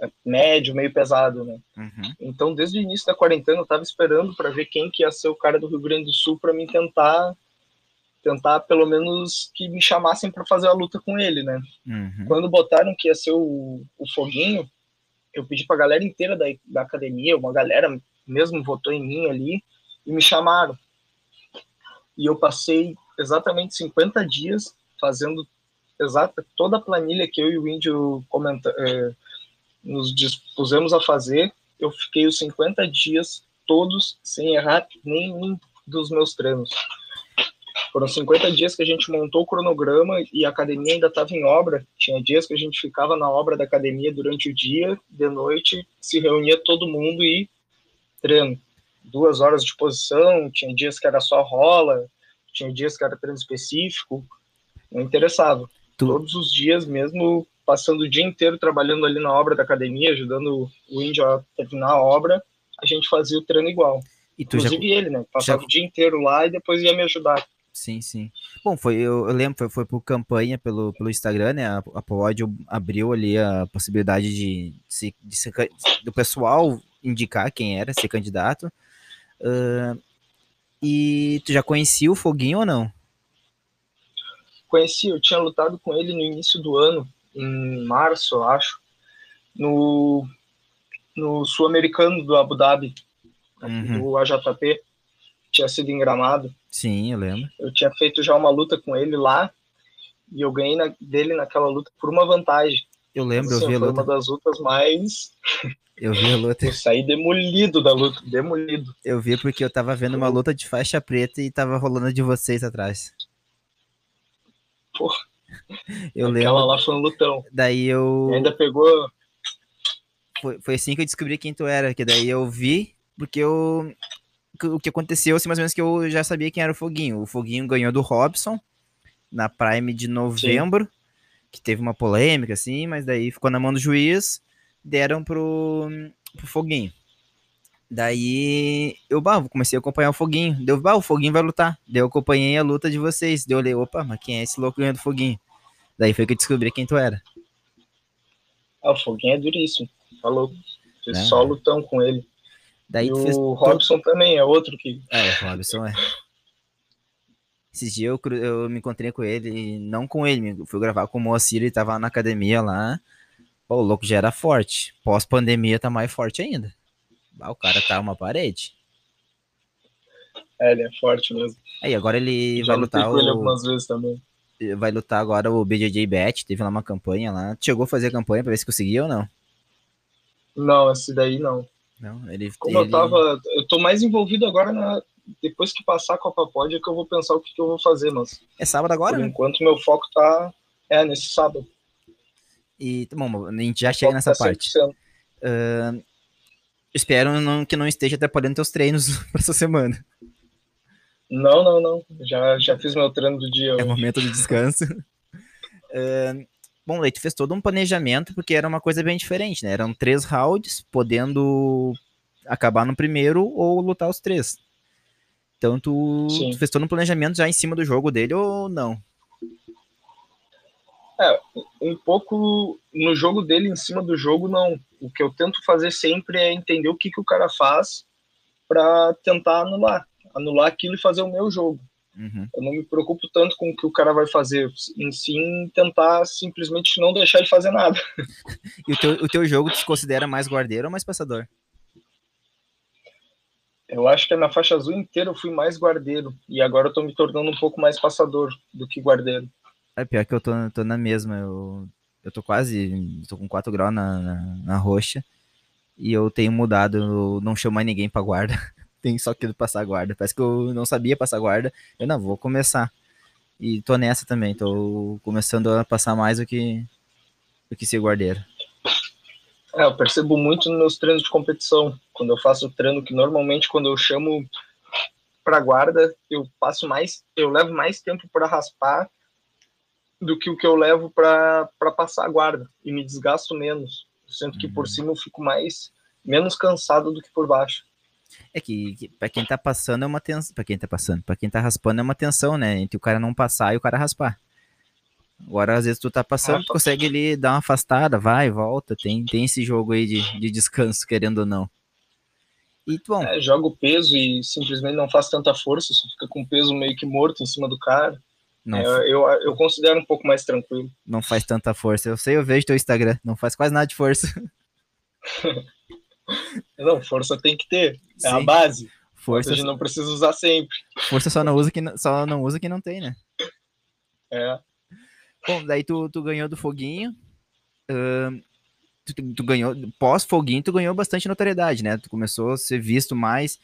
é, médio, meio pesado, né? Uhum. Então, desde o início da quarentena, eu estava esperando para ver quem que ia ser o cara do Rio Grande do Sul para me tentar tentar pelo menos que me chamassem para fazer a luta com ele, né? Uhum. Quando botaram que ia ser o, o Foguinho, eu pedi para a galera inteira da, da academia, uma galera mesmo votou em mim ali e me chamaram. E eu passei exatamente 50 dias fazendo exata toda a planilha que eu e o Índio comenta, é, nos dispusemos a fazer. Eu fiquei os 50 dias todos sem errar nenhum dos meus treinos. Foram 50 dias que a gente montou o cronograma e a academia ainda estava em obra. Tinha dias que a gente ficava na obra da academia durante o dia, de noite se reunia todo mundo e treino. Duas horas de posição, tinha dias que era só rola, tinha dias que era treino específico, não interessava. Tu... Todos os dias, mesmo passando o dia inteiro trabalhando ali na obra da academia, ajudando o índio a terminar a obra, a gente fazia o treino igual. Inclusive já... ele, né? Passava já... o dia inteiro lá e depois ia me ajudar. Sim, sim. Bom, foi, eu, eu lembro, foi, foi por campanha pelo, pelo Instagram, né? A, a Pódio abriu ali a possibilidade de, de, de ser, do pessoal indicar quem era, ser candidato. Uh, e tu já conhecia o Foguinho ou não? Conheci, eu tinha lutado com ele no início do ano, em março, eu acho, no, no Sul-Americano do Abu Dhabi, uhum. do AJP, tinha sido em Gramado. Sim, eu lembro. Eu tinha feito já uma luta com ele lá, e eu ganhei na, dele naquela luta por uma vantagem. Eu lembro, Assim, eu vi a foi luta. uma das lutas mais. [laughs] Eu vi a luta. Eu saí demolido da luta, demolido. Eu vi porque eu tava vendo uma luta de faixa preta e tava rolando de vocês atrás. Porra. Eu Aquela lembro. lá foi um lutão. Daí eu. E ainda pegou. Foi, foi assim que eu descobri quem tu era, que daí eu vi, porque eu. O que aconteceu, assim, mais ou menos que eu já sabia quem era o Foguinho. O Foguinho ganhou do Robson na Prime de novembro, que teve uma polêmica, assim, mas daí ficou na mão do juiz, deram pro, pro Foguinho. Daí eu bah, comecei a acompanhar o Foguinho. Deu, bah, o Foguinho vai lutar. Daí eu acompanhei a luta de vocês. Daí eu olhei, opa, mas quem é esse louco ganhando Foguinho? Daí foi que eu descobri quem tu era. Ah, o Foguinho é duríssimo. Falou. Fiz Né? só lutão com ele. Daí e fez o Robson também é outro que. É, o Robson é. Esses dias eu, eu me encontrei com ele, não com ele, fui gravar com o Moacir, ele tava na academia lá. Pô, o louco já era forte. Pós-pandemia tá mais forte ainda. Ah, o cara tá uma parede. É, ele é forte mesmo. Aí, agora ele Já vai lutar com ele o, algumas vezes também. vai lutar agora o BJJ Bet, teve lá uma campanha lá. Chegou a fazer a campanha pra ver se conseguia ou não? Não, esse daí não. Não, ele... Como ele... eu tava. Eu tô mais envolvido agora na. Depois que passar a Copa Pod é que eu vou pensar o que, que eu vou fazer, mas É sábado agora, por né? enquanto meu foco tá. É, nesse sábado. E, bom, a gente já chega nessa tá parte. 100%. Espero não- que não esteja atrapalhando teus treinos [laughs] pra essa semana. Não, não, não. Já, já fiz meu treino do dia. É momento de descanso. [laughs] É, bom, Leite fez todo um planejamento, porque era uma coisa bem diferente, né? Eram três rounds, podendo acabar no primeiro ou lutar os três. Então tu, tu fez todo um planejamento já em cima do jogo dele ou não? um pouco no jogo dele, em cima do jogo, não. O que eu tento fazer sempre é entender o que, que o cara faz para tentar anular. Anular aquilo e fazer o meu jogo. Uhum. Eu não me preocupo tanto com o que o cara vai fazer, em sim tentar simplesmente não deixar ele fazer nada. [laughs] E o teu, o teu jogo tu se considera mais guardeiro ou mais passador? Eu acho que na faixa azul inteira eu fui mais guardeiro e agora eu tô me tornando um pouco mais passador do que guardeiro. É pior que eu tô, tô na mesma. Eu, eu tô quase. tô com 4 graus na, na, na roxa. E eu tenho mudado, eu não chamo mais ninguém pra guarda. [laughs] Tenho só que passar guarda. Parece que eu não sabia passar guarda. Eu não, vou começar. E tô nessa também. Tô começando a passar mais do que, do que ser guardeiro. É, eu percebo muito nos meus treinos de competição. Quando eu faço o treino, que normalmente quando eu chamo para guarda, eu passo mais, eu levo mais tempo para raspar do que o que eu levo para passar a guarda e me desgasto menos. Sinto que por cima eu fico mais menos cansado do que por baixo. É que, que para quem tá passando é uma tensão. Pra quem tá passando, pra quem tá raspando é uma tensão, né? Entre o cara não passar e o cara raspar. Agora, às vezes, tu tá passando, tu consegue ali dar uma afastada, vai, volta. Tem, tem esse jogo aí de, de descanso, querendo ou não. E, bom, É, jogo peso e simplesmente não faz tanta força, só fica com o peso meio que morto em cima do cara. não, É, eu, eu considero um pouco mais tranquilo. não faz tanta força. Eu sei, eu vejo teu Instagram, não faz quase nada de força. [laughs] Não, força tem que ter, é a Sim. base. Força, A gente não precisa usar sempre. força só não usa que não, só não usa que não tem, né? É. Bom, daí tu, tu ganhou do Foguinho. ahn, tu, tu- ganhou, pós-Foguinho, tu ganhou bastante notoriedade, né? Tu começou a ser visto mais.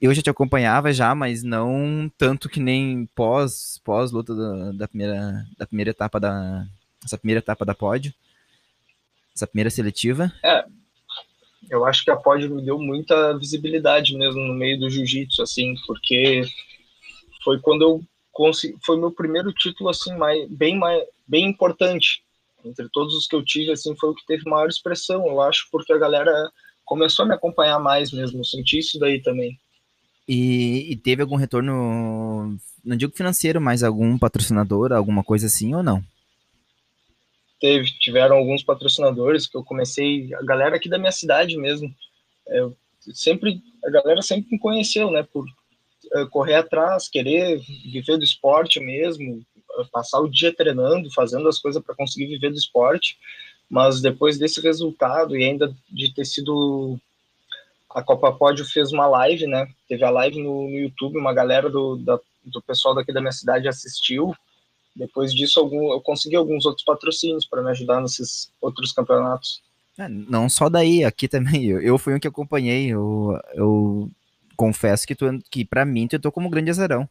Eu já te acompanhava já, mas não tanto que nem pós, pós luta da, da primeira, da primeira etapa da, essa primeira etapa da pódio, essa primeira seletiva. Eu acho que a Pod me deu muita visibilidade mesmo no meio do jiu-jitsu, assim, porque foi quando eu consegui, foi meu primeiro título, assim, mais, bem, mais, bem importante. Entre todos os que eu tive, assim, foi o que teve maior expressão, eu acho, porque a galera começou a me acompanhar mais mesmo, eu senti isso daí também. E, e teve algum retorno, não digo financeiro, mas algum patrocinador, alguma coisa assim ou não? Teve, tiveram alguns patrocinadores que eu comecei, a galera aqui da minha cidade mesmo, eu sempre, a galera sempre me conheceu, né, por eh, correr atrás, querer viver do esporte mesmo, eh, passar o dia treinando, fazendo as coisas para conseguir viver do esporte, mas depois desse resultado e ainda de ter sido a Copa Pódio fez uma live, né? Teve a live no, no YouTube, uma galera do, da, do pessoal daqui da minha cidade assistiu depois disso algum, eu consegui alguns outros patrocínios para me ajudar nesses outros campeonatos. É, não só daí, aqui também. Eu, eu fui um que acompanhei. Eu, eu confesso que, tu, que para mim tu entrou como grande azarão.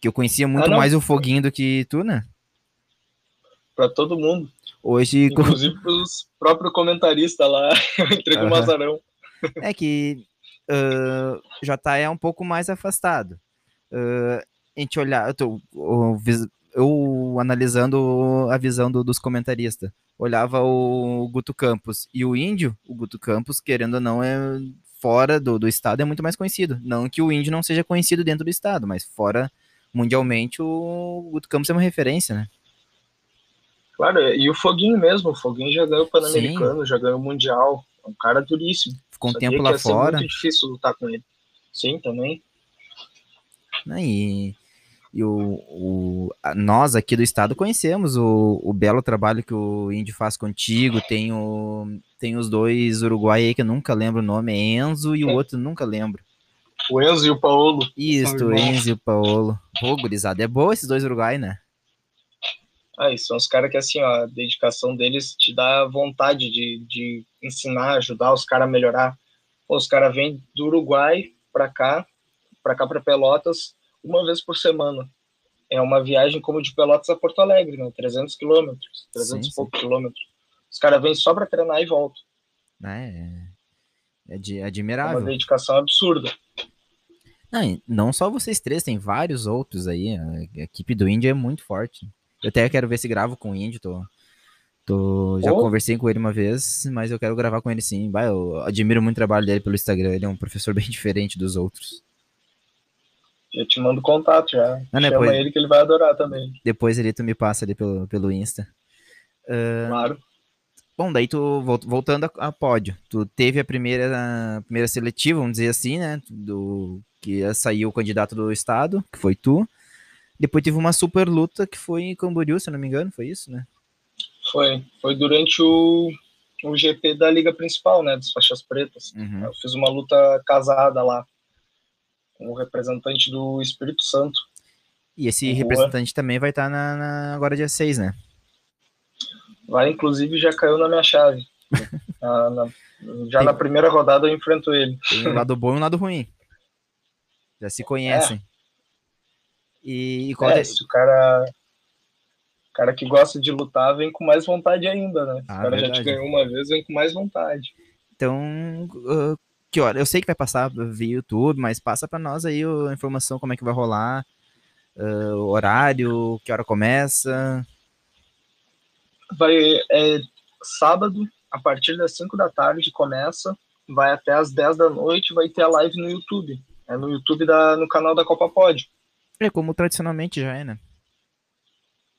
Que eu conhecia muito Ah, mais o Foguinho do que tu, né? Para todo mundo, Hoje, com- inclusive para os próprios comentaristas lá, [laughs] eu entrei como Aham. azarão. é que ah, JA é um pouco mais afastado. Ah, a gente olhar, eu, tô- o vis- eu analisando a visão do- dos comentaristas, olhava o Guto Campos e o Índio, o Guto Campos, querendo ou não, é fora do, do estado é muito mais conhecido. Não que o Índio não seja conhecido dentro do estado, mas fora mundialmente o Guto Campos é uma referência, né? Claro, e o Foguinho mesmo, o Foguinho já ganhou o Pan-Americano, já ganhou o Mundial, é um cara duríssimo. Ficou um Sabia tempo lá fora. muito difícil lutar com ele. Sim, também. né? E, o, o- nós aqui do estado conhecemos o, o belo trabalho que o Indy faz contigo. Tem, o, tem os dois uruguai aí que eu nunca lembro o nome, é Enzo e o É. outro nunca lembro. O Enzo e o Paulo. Isso, irmãos. Enzo e o Paolo. Pô, gurizada, é boa esses dois uruguai, né? Ah, e são os caras que, assim, ó, a dedicação deles te dá vontade de, de ensinar, ajudar os caras a melhorar. Pô, os caras vêm do Uruguai pra cá, pra cá pra Pelotas, uma vez por semana. É uma viagem como de Pelotas a Porto Alegre, né? 300 quilômetros, 300 Sim, e poucos quilômetros. Os caras vêm só pra treinar e voltam. né? É, é de, É uma admirável. dedicação absurda. Não, não só vocês três, tem vários outros aí. A, equipe do Indy é muito forte. Eu até quero ver se gravo com o Indy. Tô, tô, já Oh. conversei com ele uma vez, mas eu quero gravar com ele sim. Vai, eu admiro muito o trabalho dele pelo Instagram. Ele é um professor [laughs] bem diferente dos outros. Eu te mando contato já. Não, né, Chama pois- ele que ele vai adorar também. Depois ali tu me passa ali pelo, pelo Insta. Claro. Bom, daí tu, vol- voltando a, a pódio, tu teve a primeira, a primeira seletiva, vamos dizer assim, né, do, que saiu o candidato do estado, que foi tu, depois teve uma super luta que foi em Camboriú, se eu não me engano, foi isso, né? Foi. Foi durante o, o GP da Liga Principal, né? Das faixas pretas. Uhum. Eu fiz uma luta casada lá o representante do Espírito Santo. E esse representante também vai estar na, na- agora dia 6, né? Lá, inclusive, já caiu na minha chave. [laughs] Na- na- já na primeira rodada eu enfrento ele. Tem um lado bom e um lado ruim. Já se conhecem. E, e qual É, o cara, cara que gosta de lutar vem com mais vontade ainda, né? Ah, o cara já verdade. te ganhou uma vez, vem com mais vontade. Então, ah, que hora? Eu sei que vai passar via YouTube, mas passa pra nós aí a informação como é que vai rolar, ah, o horário, que hora começa. Vai, é sábado, a partir das 5 da tarde começa, vai até as 10 da noite, vai ter a live no YouTube. É no YouTube da, no canal da Copa Pod. É como tradicionalmente já é, né?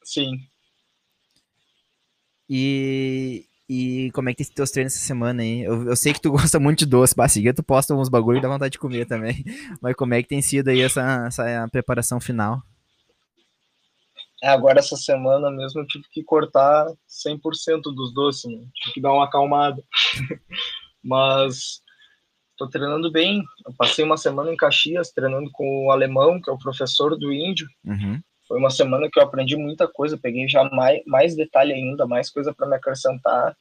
Sim. E, e como é que tem teus treinos essa semana aí? Eu, eu sei que tu [laughs] gosta muito de doce, seguida tu posta uns bagulho e dá vontade de comer também. [laughs] Mas como é que tem sido aí essa, essa preparação final? É, agora essa semana mesmo eu tive que cortar 100% dos doces, né? tive que dar uma acalmada. [laughs] Mas tô treinando bem. Eu passei uma semana em Caxias treinando com o alemão, que é o professor do índio. Uhum. Foi uma semana que eu aprendi muita coisa, peguei já mais, mais detalhe ainda, mais coisa para me acrescentar.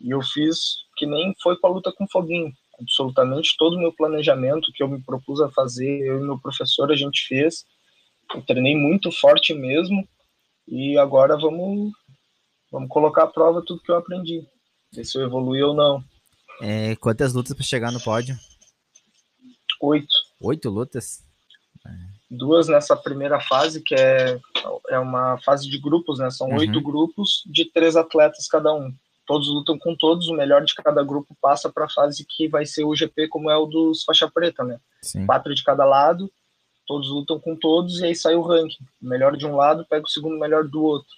E eu fiz que nem foi com a luta com foguinho. Absolutamente todo o meu planejamento que eu me propus a fazer, eu e meu professor a gente fez. Eu treinei muito forte mesmo. E agora vamos vamos colocar à prova tudo que eu aprendi. Ver se eu evolui ou não. É, quantas lutas pra chegar no pódio? Oito. Oito lutas? Duas nessa primeira fase, que é, é uma fase de grupos, né? São Uhum. oito grupos de três atletas cada um. Todos lutam com todos, o melhor de cada grupo passa para a fase que vai ser o GP, como é o dos faixa preta, né? Sim. Quatro de cada lado, todos lutam com todos e aí sai o ranking. O melhor de um lado pega o segundo melhor do outro.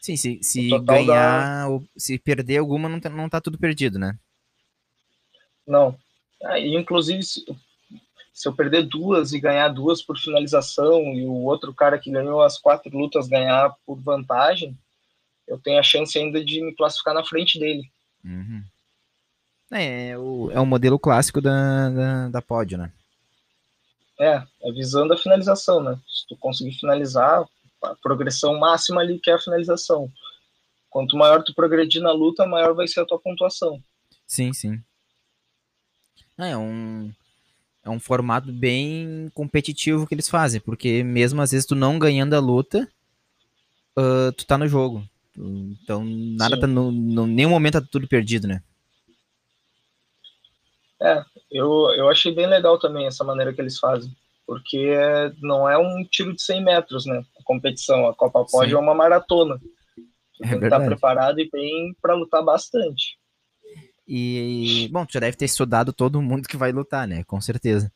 Sim, se, se ganhar, ou se perder alguma, não tá, não tá tudo perdido, né? Não. Aí, inclusive, se, eu perder duas e ganhar duas por finalização e o outro cara que ganhou as quatro lutas ganhar por vantagem, eu tenho a chance ainda de me classificar na frente dele. Uhum. É, é o, é o modelo clássico da, da, da pódio, né? É, é visando a finalização, né? Se tu conseguir finalizar, a progressão máxima ali, que é a finalização. Quanto maior tu progredir na luta, maior vai ser a tua pontuação. Sim, sim. É um é um formato bem competitivo que eles fazem, porque mesmo às vezes tu não ganhando a luta, uh, tu tá no jogo. Então nada Sim. tá no, no nenhum momento tá tudo perdido, né? É, eu, eu achei bem legal também essa maneira que eles fazem, porque é, não é um tiro de 100 metros, né? A competição, a Copa Pod é uma maratona. Tu é tem que estar preparado e bem para lutar bastante. E, bom, tu já deve ter estudado todo mundo que vai lutar, né? Com certeza.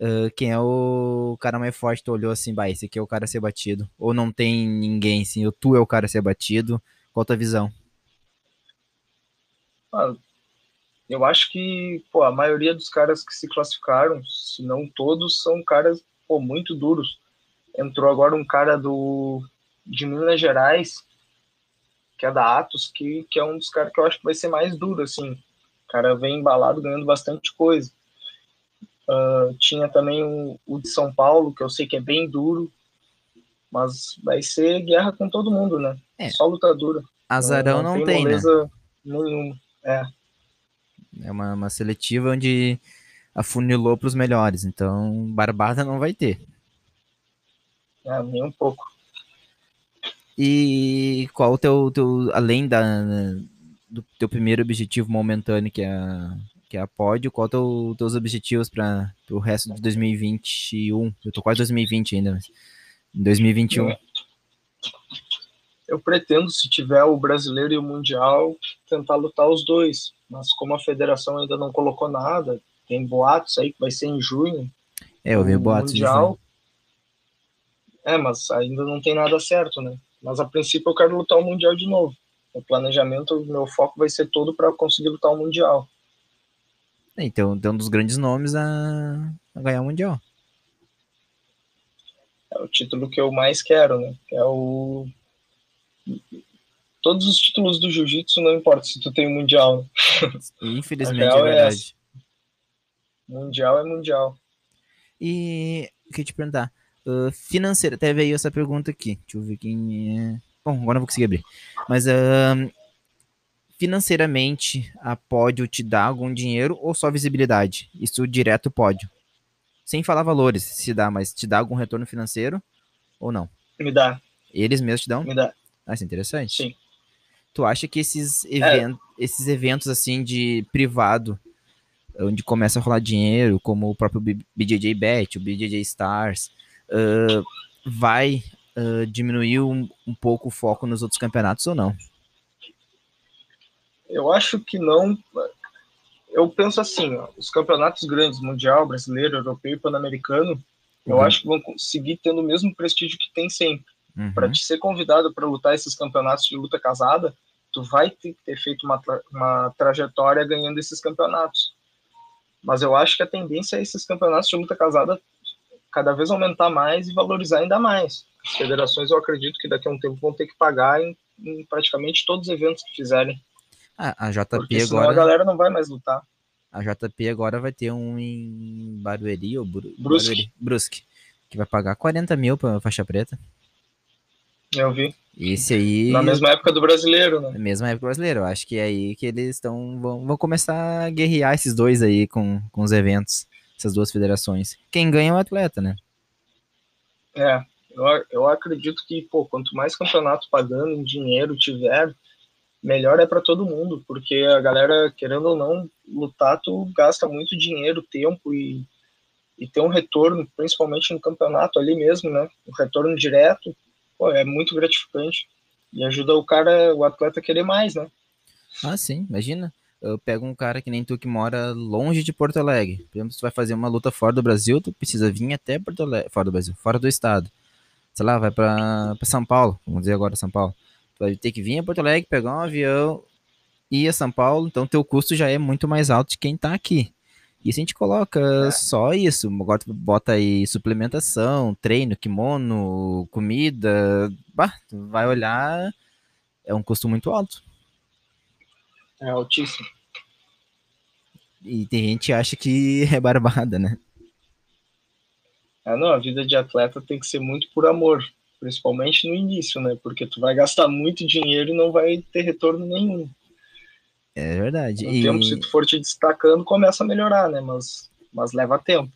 Uh, quem é o cara mais forte? Tu olhou assim, bah, esse aqui é o cara a ser batido. Ou não tem ninguém, assim, ou tu é o cara a ser batido. Qual a tua visão? Ah, eu acho que pô, a maioria dos caras que se classificaram, se não todos, são caras pô, muito duros. Entrou agora um cara do de Minas Gerais, que é da Atos, que, que é um dos caras que eu acho que vai ser mais duro, assim. O cara vem embalado, ganhando bastante coisa. Uh, tinha também o, o, de São Paulo, que eu sei que é bem duro, mas vai ser guerra com todo mundo, né? É. Só luta dura. Azarão não, não, não tem, tem né? nenhuma. É. É uma, uma seletiva onde afunilou para os melhores, então Barbada não vai ter. É, nem um pouco. E qual o teu, teu além da, do teu primeiro objetivo momentâneo, que é a, que é a pódio, qual os teus objetivos para o resto de 2021? Eu tô quase 2020 ainda, mas em 2021. É. Eu pretendo, se tiver o brasileiro e o mundial, tentar lutar os dois mas como a federação ainda não colocou nada, tem boatos aí que vai ser em junho. É, eu vi boatos mundial. É, mas ainda não tem nada certo, né? Mas a princípio eu quero lutar o mundial de novo. O planejamento, o meu foco vai ser todo para conseguir lutar o mundial. É, então, tem um dos grandes nomes a, a ganhar o mundial. É o título que eu mais quero, né? Que é o todos os títulos do jiu-jitsu, não importa se tu tem o mundial. [laughs] Infelizmente é, é verdade. É mundial é mundial. E queria te perguntar, uh, financeira, até veio essa pergunta aqui. Deixa eu ver quem é. Bom, agora não vou conseguir abrir. Mas uh, financeiramente, a pódio te dá algum dinheiro ou só visibilidade? Isso direto pódio. Sem falar valores, se dá, mas te dá algum retorno financeiro ou não? Me dá. Eles mesmos te dão? Me dá. Ah, isso é interessante. Sim. Tu acha que esses, event é. esses eventos assim de privado, onde começa a rolar dinheiro, como o próprio BJJ Bet, o BJJ Stars, uh, vai uh, diminuir um, um pouco o foco nos outros campeonatos ou não? Eu acho que não. Eu penso assim, ó, os campeonatos grandes, mundial, brasileiro, europeu e pan-americano, uhum. eu acho que vão conseguir tendo o mesmo prestígio que tem sempre. Uhum. Para te ser convidado para lutar esses campeonatos de luta casada, tu vai ter que ter feito uma, uma trajetória ganhando esses campeonatos. Mas eu acho que a tendência é esses campeonatos de luta casada cada vez aumentar mais e valorizar ainda mais. As federações, eu acredito que daqui a um tempo vão ter que pagar em, em praticamente todos os eventos que fizerem. Ah, a JP Porque agora. a galera não vai mais lutar. A JP agora vai ter um em Barueri ou Bru... Brusque. Barueri, Brusque, que vai pagar 40 mil pra faixa preta. Eu vi. Esse aí. Na mesma época do brasileiro, né? Na mesma época do brasileiro. Eu acho que é aí que eles estão. Vão, vão começar a guerrear esses dois aí com, com os eventos, essas duas federações. Quem ganha é o atleta, né? É, eu, eu acredito que, pô, quanto mais campeonato pagando em dinheiro tiver, melhor é para todo mundo, porque a galera, querendo ou não, lutar, tu gasta muito dinheiro, tempo e, e ter um retorno, principalmente no campeonato ali mesmo, né? Um retorno direto pô, é muito gratificante. E ajuda o cara, o atleta a querer mais, né? Ah, sim, imagina. Eu pego um cara que nem tu que mora longe de Porto Alegre. Por exemplo, se tu vai fazer uma luta fora do Brasil, tu precisa vir até Porto Alegre, fora do Brasil, fora do estado. Sei lá, vai para São Paulo, vamos dizer agora São Paulo. Tu vai ter que vir a Porto Alegre, pegar um avião, ir a São Paulo, então teu custo já é muito mais alto de quem tá aqui. E se a gente coloca é. só isso, agora tu bota aí suplementação, treino, kimono, comida, bah, tu vai olhar, é um custo muito alto. É altíssimo. E tem gente que acha que [laughs] é barbada, né? É, não, a vida de atleta tem que ser muito por amor. Principalmente no início, né? Porque tu vai gastar muito dinheiro e não vai ter retorno nenhum. É verdade. Com o E, tempo, se tu for te destacando, começa a melhorar, né? Mas, mas leva tempo.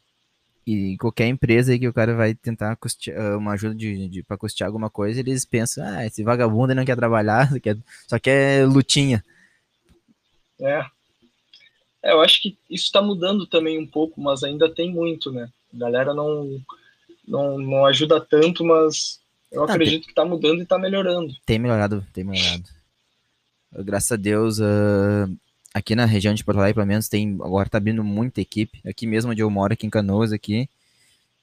e qualquer empresa aí que o cara vai tentar custear, ah, uma ajuda de, de, pra custear alguma coisa, eles pensam, ah, esse vagabundo não quer trabalhar, só [laughs] quer, só quer lutinha. É. É, eu acho que isso está mudando também um pouco, mas ainda tem muito, né? A galera não, não, não ajuda tanto, mas eu tem- acredito que está mudando e está melhorando. Tem melhorado, tem melhorado. Uh, Graças a Deus, ah, aqui na região de Porto Alegre, pelo menos, tem, agora tá abrindo muita equipe. Aqui mesmo onde eu moro, aqui em Canoas, aqui,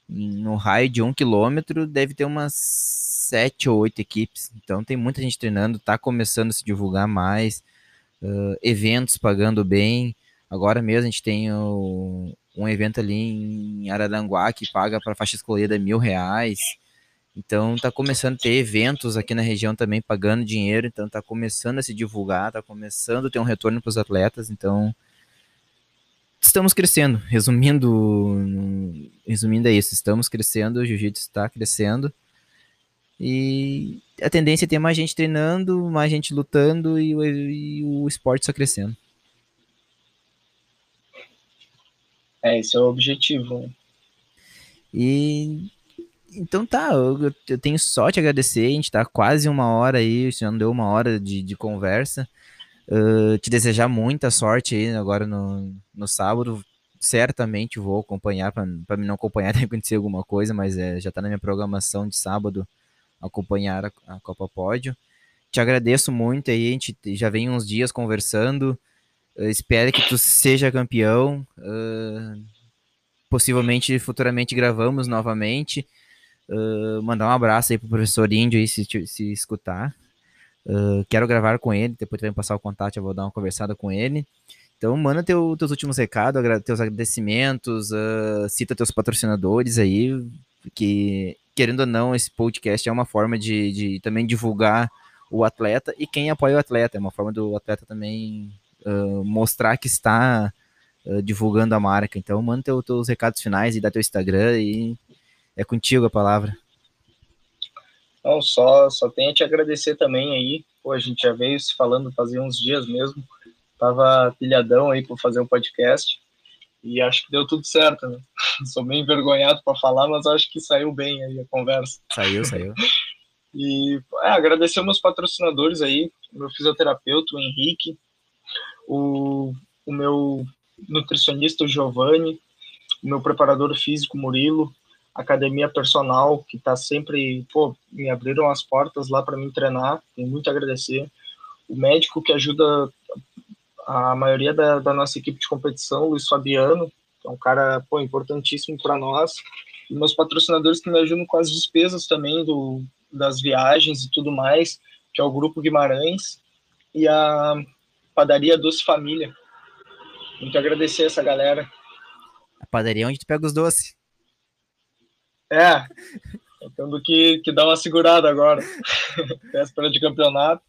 no raio de um quilômetro, deve ter umas sete ou oito equipes. Então tem muita gente treinando, tá começando a se divulgar mais, ah, eventos pagando bem. Agora mesmo a gente tem o- um evento ali em Araranguá que paga para faixa escolhida mil reais. Então tá começando a ter eventos aqui na região também pagando dinheiro, então tá começando a se divulgar, tá começando a ter um retorno para os atletas, então estamos crescendo. Resumindo, resumindo é isso, estamos crescendo, o jiu-jitsu está crescendo. E a tendência é ter mais gente treinando, mais gente lutando e o, e o esporte só crescendo. É, esse é o objetivo. E então tá, eu, eu tenho só te agradecer. A gente tá quase uma hora aí, já não deu uma hora de, de conversa. Ah, te desejar muita sorte aí agora no, no sábado. Certamente vou acompanhar, para me não acompanhar, [laughs] tem que acontecer alguma coisa, mas é, já tá na minha programação de sábado acompanhar a, a Copa Pódio. Te agradeço muito aí, a gente já vem uns dias conversando. Eu espero que tu seja campeão. ah, possivelmente futuramente gravamos novamente. Uh, mandar um abraço aí pro professor Índio aí se, se escutar. Uh, quero gravar com ele, depois tu vai me passar o contato, eu vou dar uma conversada com ele. Então, manda teu, teus últimos recados, teus agradecimentos, uh, cita teus patrocinadores aí, que querendo ou não, esse podcast é uma forma de, de também divulgar o atleta e quem apoia o atleta, é uma forma do atleta também uh, mostrar que está uh, divulgando a marca. Então, manda teu, teus recados finais e dá teu Instagram e é contigo a palavra. Não, só, só tenho a te agradecer também aí. Pô, a gente já veio se falando fazia uns dias mesmo. Tava pilhadão aí por fazer um podcast. E acho que deu tudo certo, né? [laughs] Sou meio envergonhado para falar, mas acho que saiu bem aí a conversa. Saiu, saiu. [laughs] E é, agradecer meus patrocinadores aí, o meu fisioterapeuta, o Henrique, o, o meu nutricionista, o Giovanni, o meu preparador físico, Murilo, a academia personal, que está sempre, pô, me abriram as portas lá para mim treinar, tenho muito a agradecer. O médico que ajuda a maioria da, da nossa equipe de competição, Luiz Fabiano, que é um cara, pô, importantíssimo para nós. E meus patrocinadores que me ajudam com as despesas também do, das viagens e tudo mais, que é o Grupo Guimarães e a Padaria Doce Família. Muito agradecer essa galera. A padaria é onde tu pega os doces. É, tendo que, que dar uma segurada agora. [laughs] Véspera de campeonato.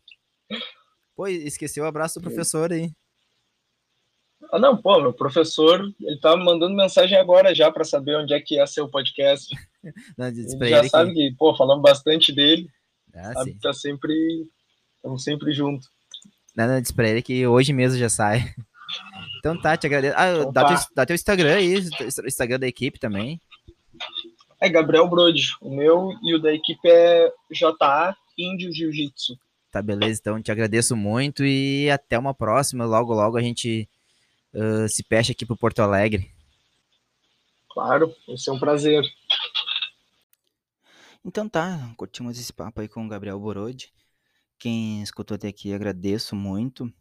Pô, esqueceu o abraço do professor aí. Ah, não, pô, meu professor, ele tá mandando mensagem agora já para saber onde é que ia ser o podcast. [laughs] Não, Ele já sabe que... que, pô, falamos bastante dele, Ah, sabe sim. que tá sempre, estamos sempre juntos. Não, não, diz pra ele que hoje mesmo já sai. [laughs] Então tá, te agradeço. Ah, Então dá, tá. teu, dá teu Instagram aí, o Instagram da equipe também. É Gabriel Brode, o meu e o da equipe é JA Índio Jiu-Jitsu. Tá, beleza. Então te agradeço muito e até uma próxima. Logo, logo a gente ah, se fecha aqui pro Porto Alegre. Claro, vai ser um prazer. Então tá, curtimos esse papo aí com o Gabriel Borodi. Quem escutou até aqui, agradeço muito.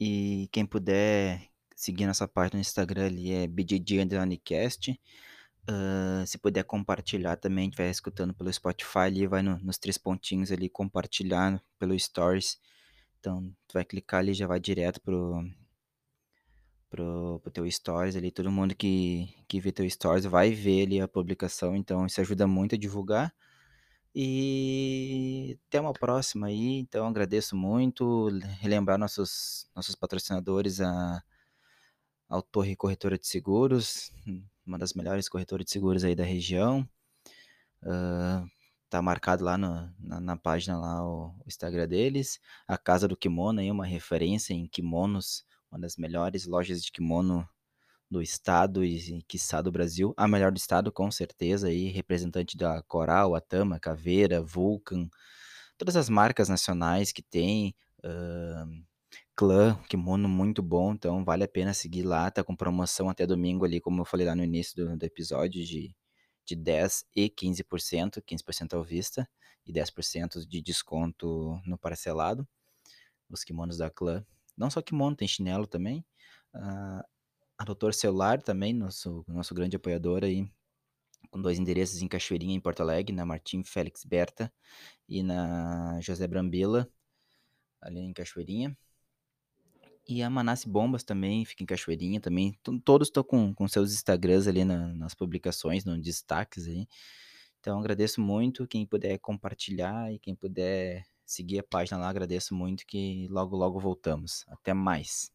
E quem puder seguir nossa página no Instagram ali é BJJ_cast. Ah, se puder compartilhar também, a gente vai escutando pelo Spotify ali, vai no- nos três pontinhos ali, compartilhar pelo Stories. Então, tu vai clicar ali, já vai direto pro, pro, pro teu Stories ali. Todo mundo que, que vê teu Stories vai ver ali a publicação, então isso ajuda muito a divulgar. E até uma próxima aí. Então, agradeço muito. Relembrar nossos, nossos patrocinadores, a, a Torre Corretora de Seguros, uma das melhores corretoras de seguros aí da região. Ah, tá marcado lá no, na, na, página lá o, o, Instagram deles. A Casa do Kimono aí, uma referência em kimonos, uma das melhores lojas de kimono do estado e, quiçá do Brasil. A melhor do estado, com certeza, aí, representante da Coral, Atama, Caveira, Vulcan, todas as marcas nacionais que tem. Uh, clã, kimono muito bom, então vale a pena seguir lá, tá com promoção até domingo ali, como eu falei lá no início do, do episódio, de de 10% e 15%, 15% ao vista e 10% de desconto no parcelado. Os kimonos da clã. Não só kimono, tem chinelo também. Uh, a Doutor Celular também, nosso, nosso grande apoiador aí, com dois endereços em Cachoeirinha, em Porto Alegre, na Martim Félix Berta e na José Brambila, ali em Cachoeirinha. E a Manasse Bombas também, fica em Cachoeirinha também. Todos estão com, com seus Instagrams ali na, nas publicações, nos destaques aí. Então agradeço muito. Quem puder compartilhar e quem puder seguir a página lá, agradeço muito que logo logo voltamos. Até mais.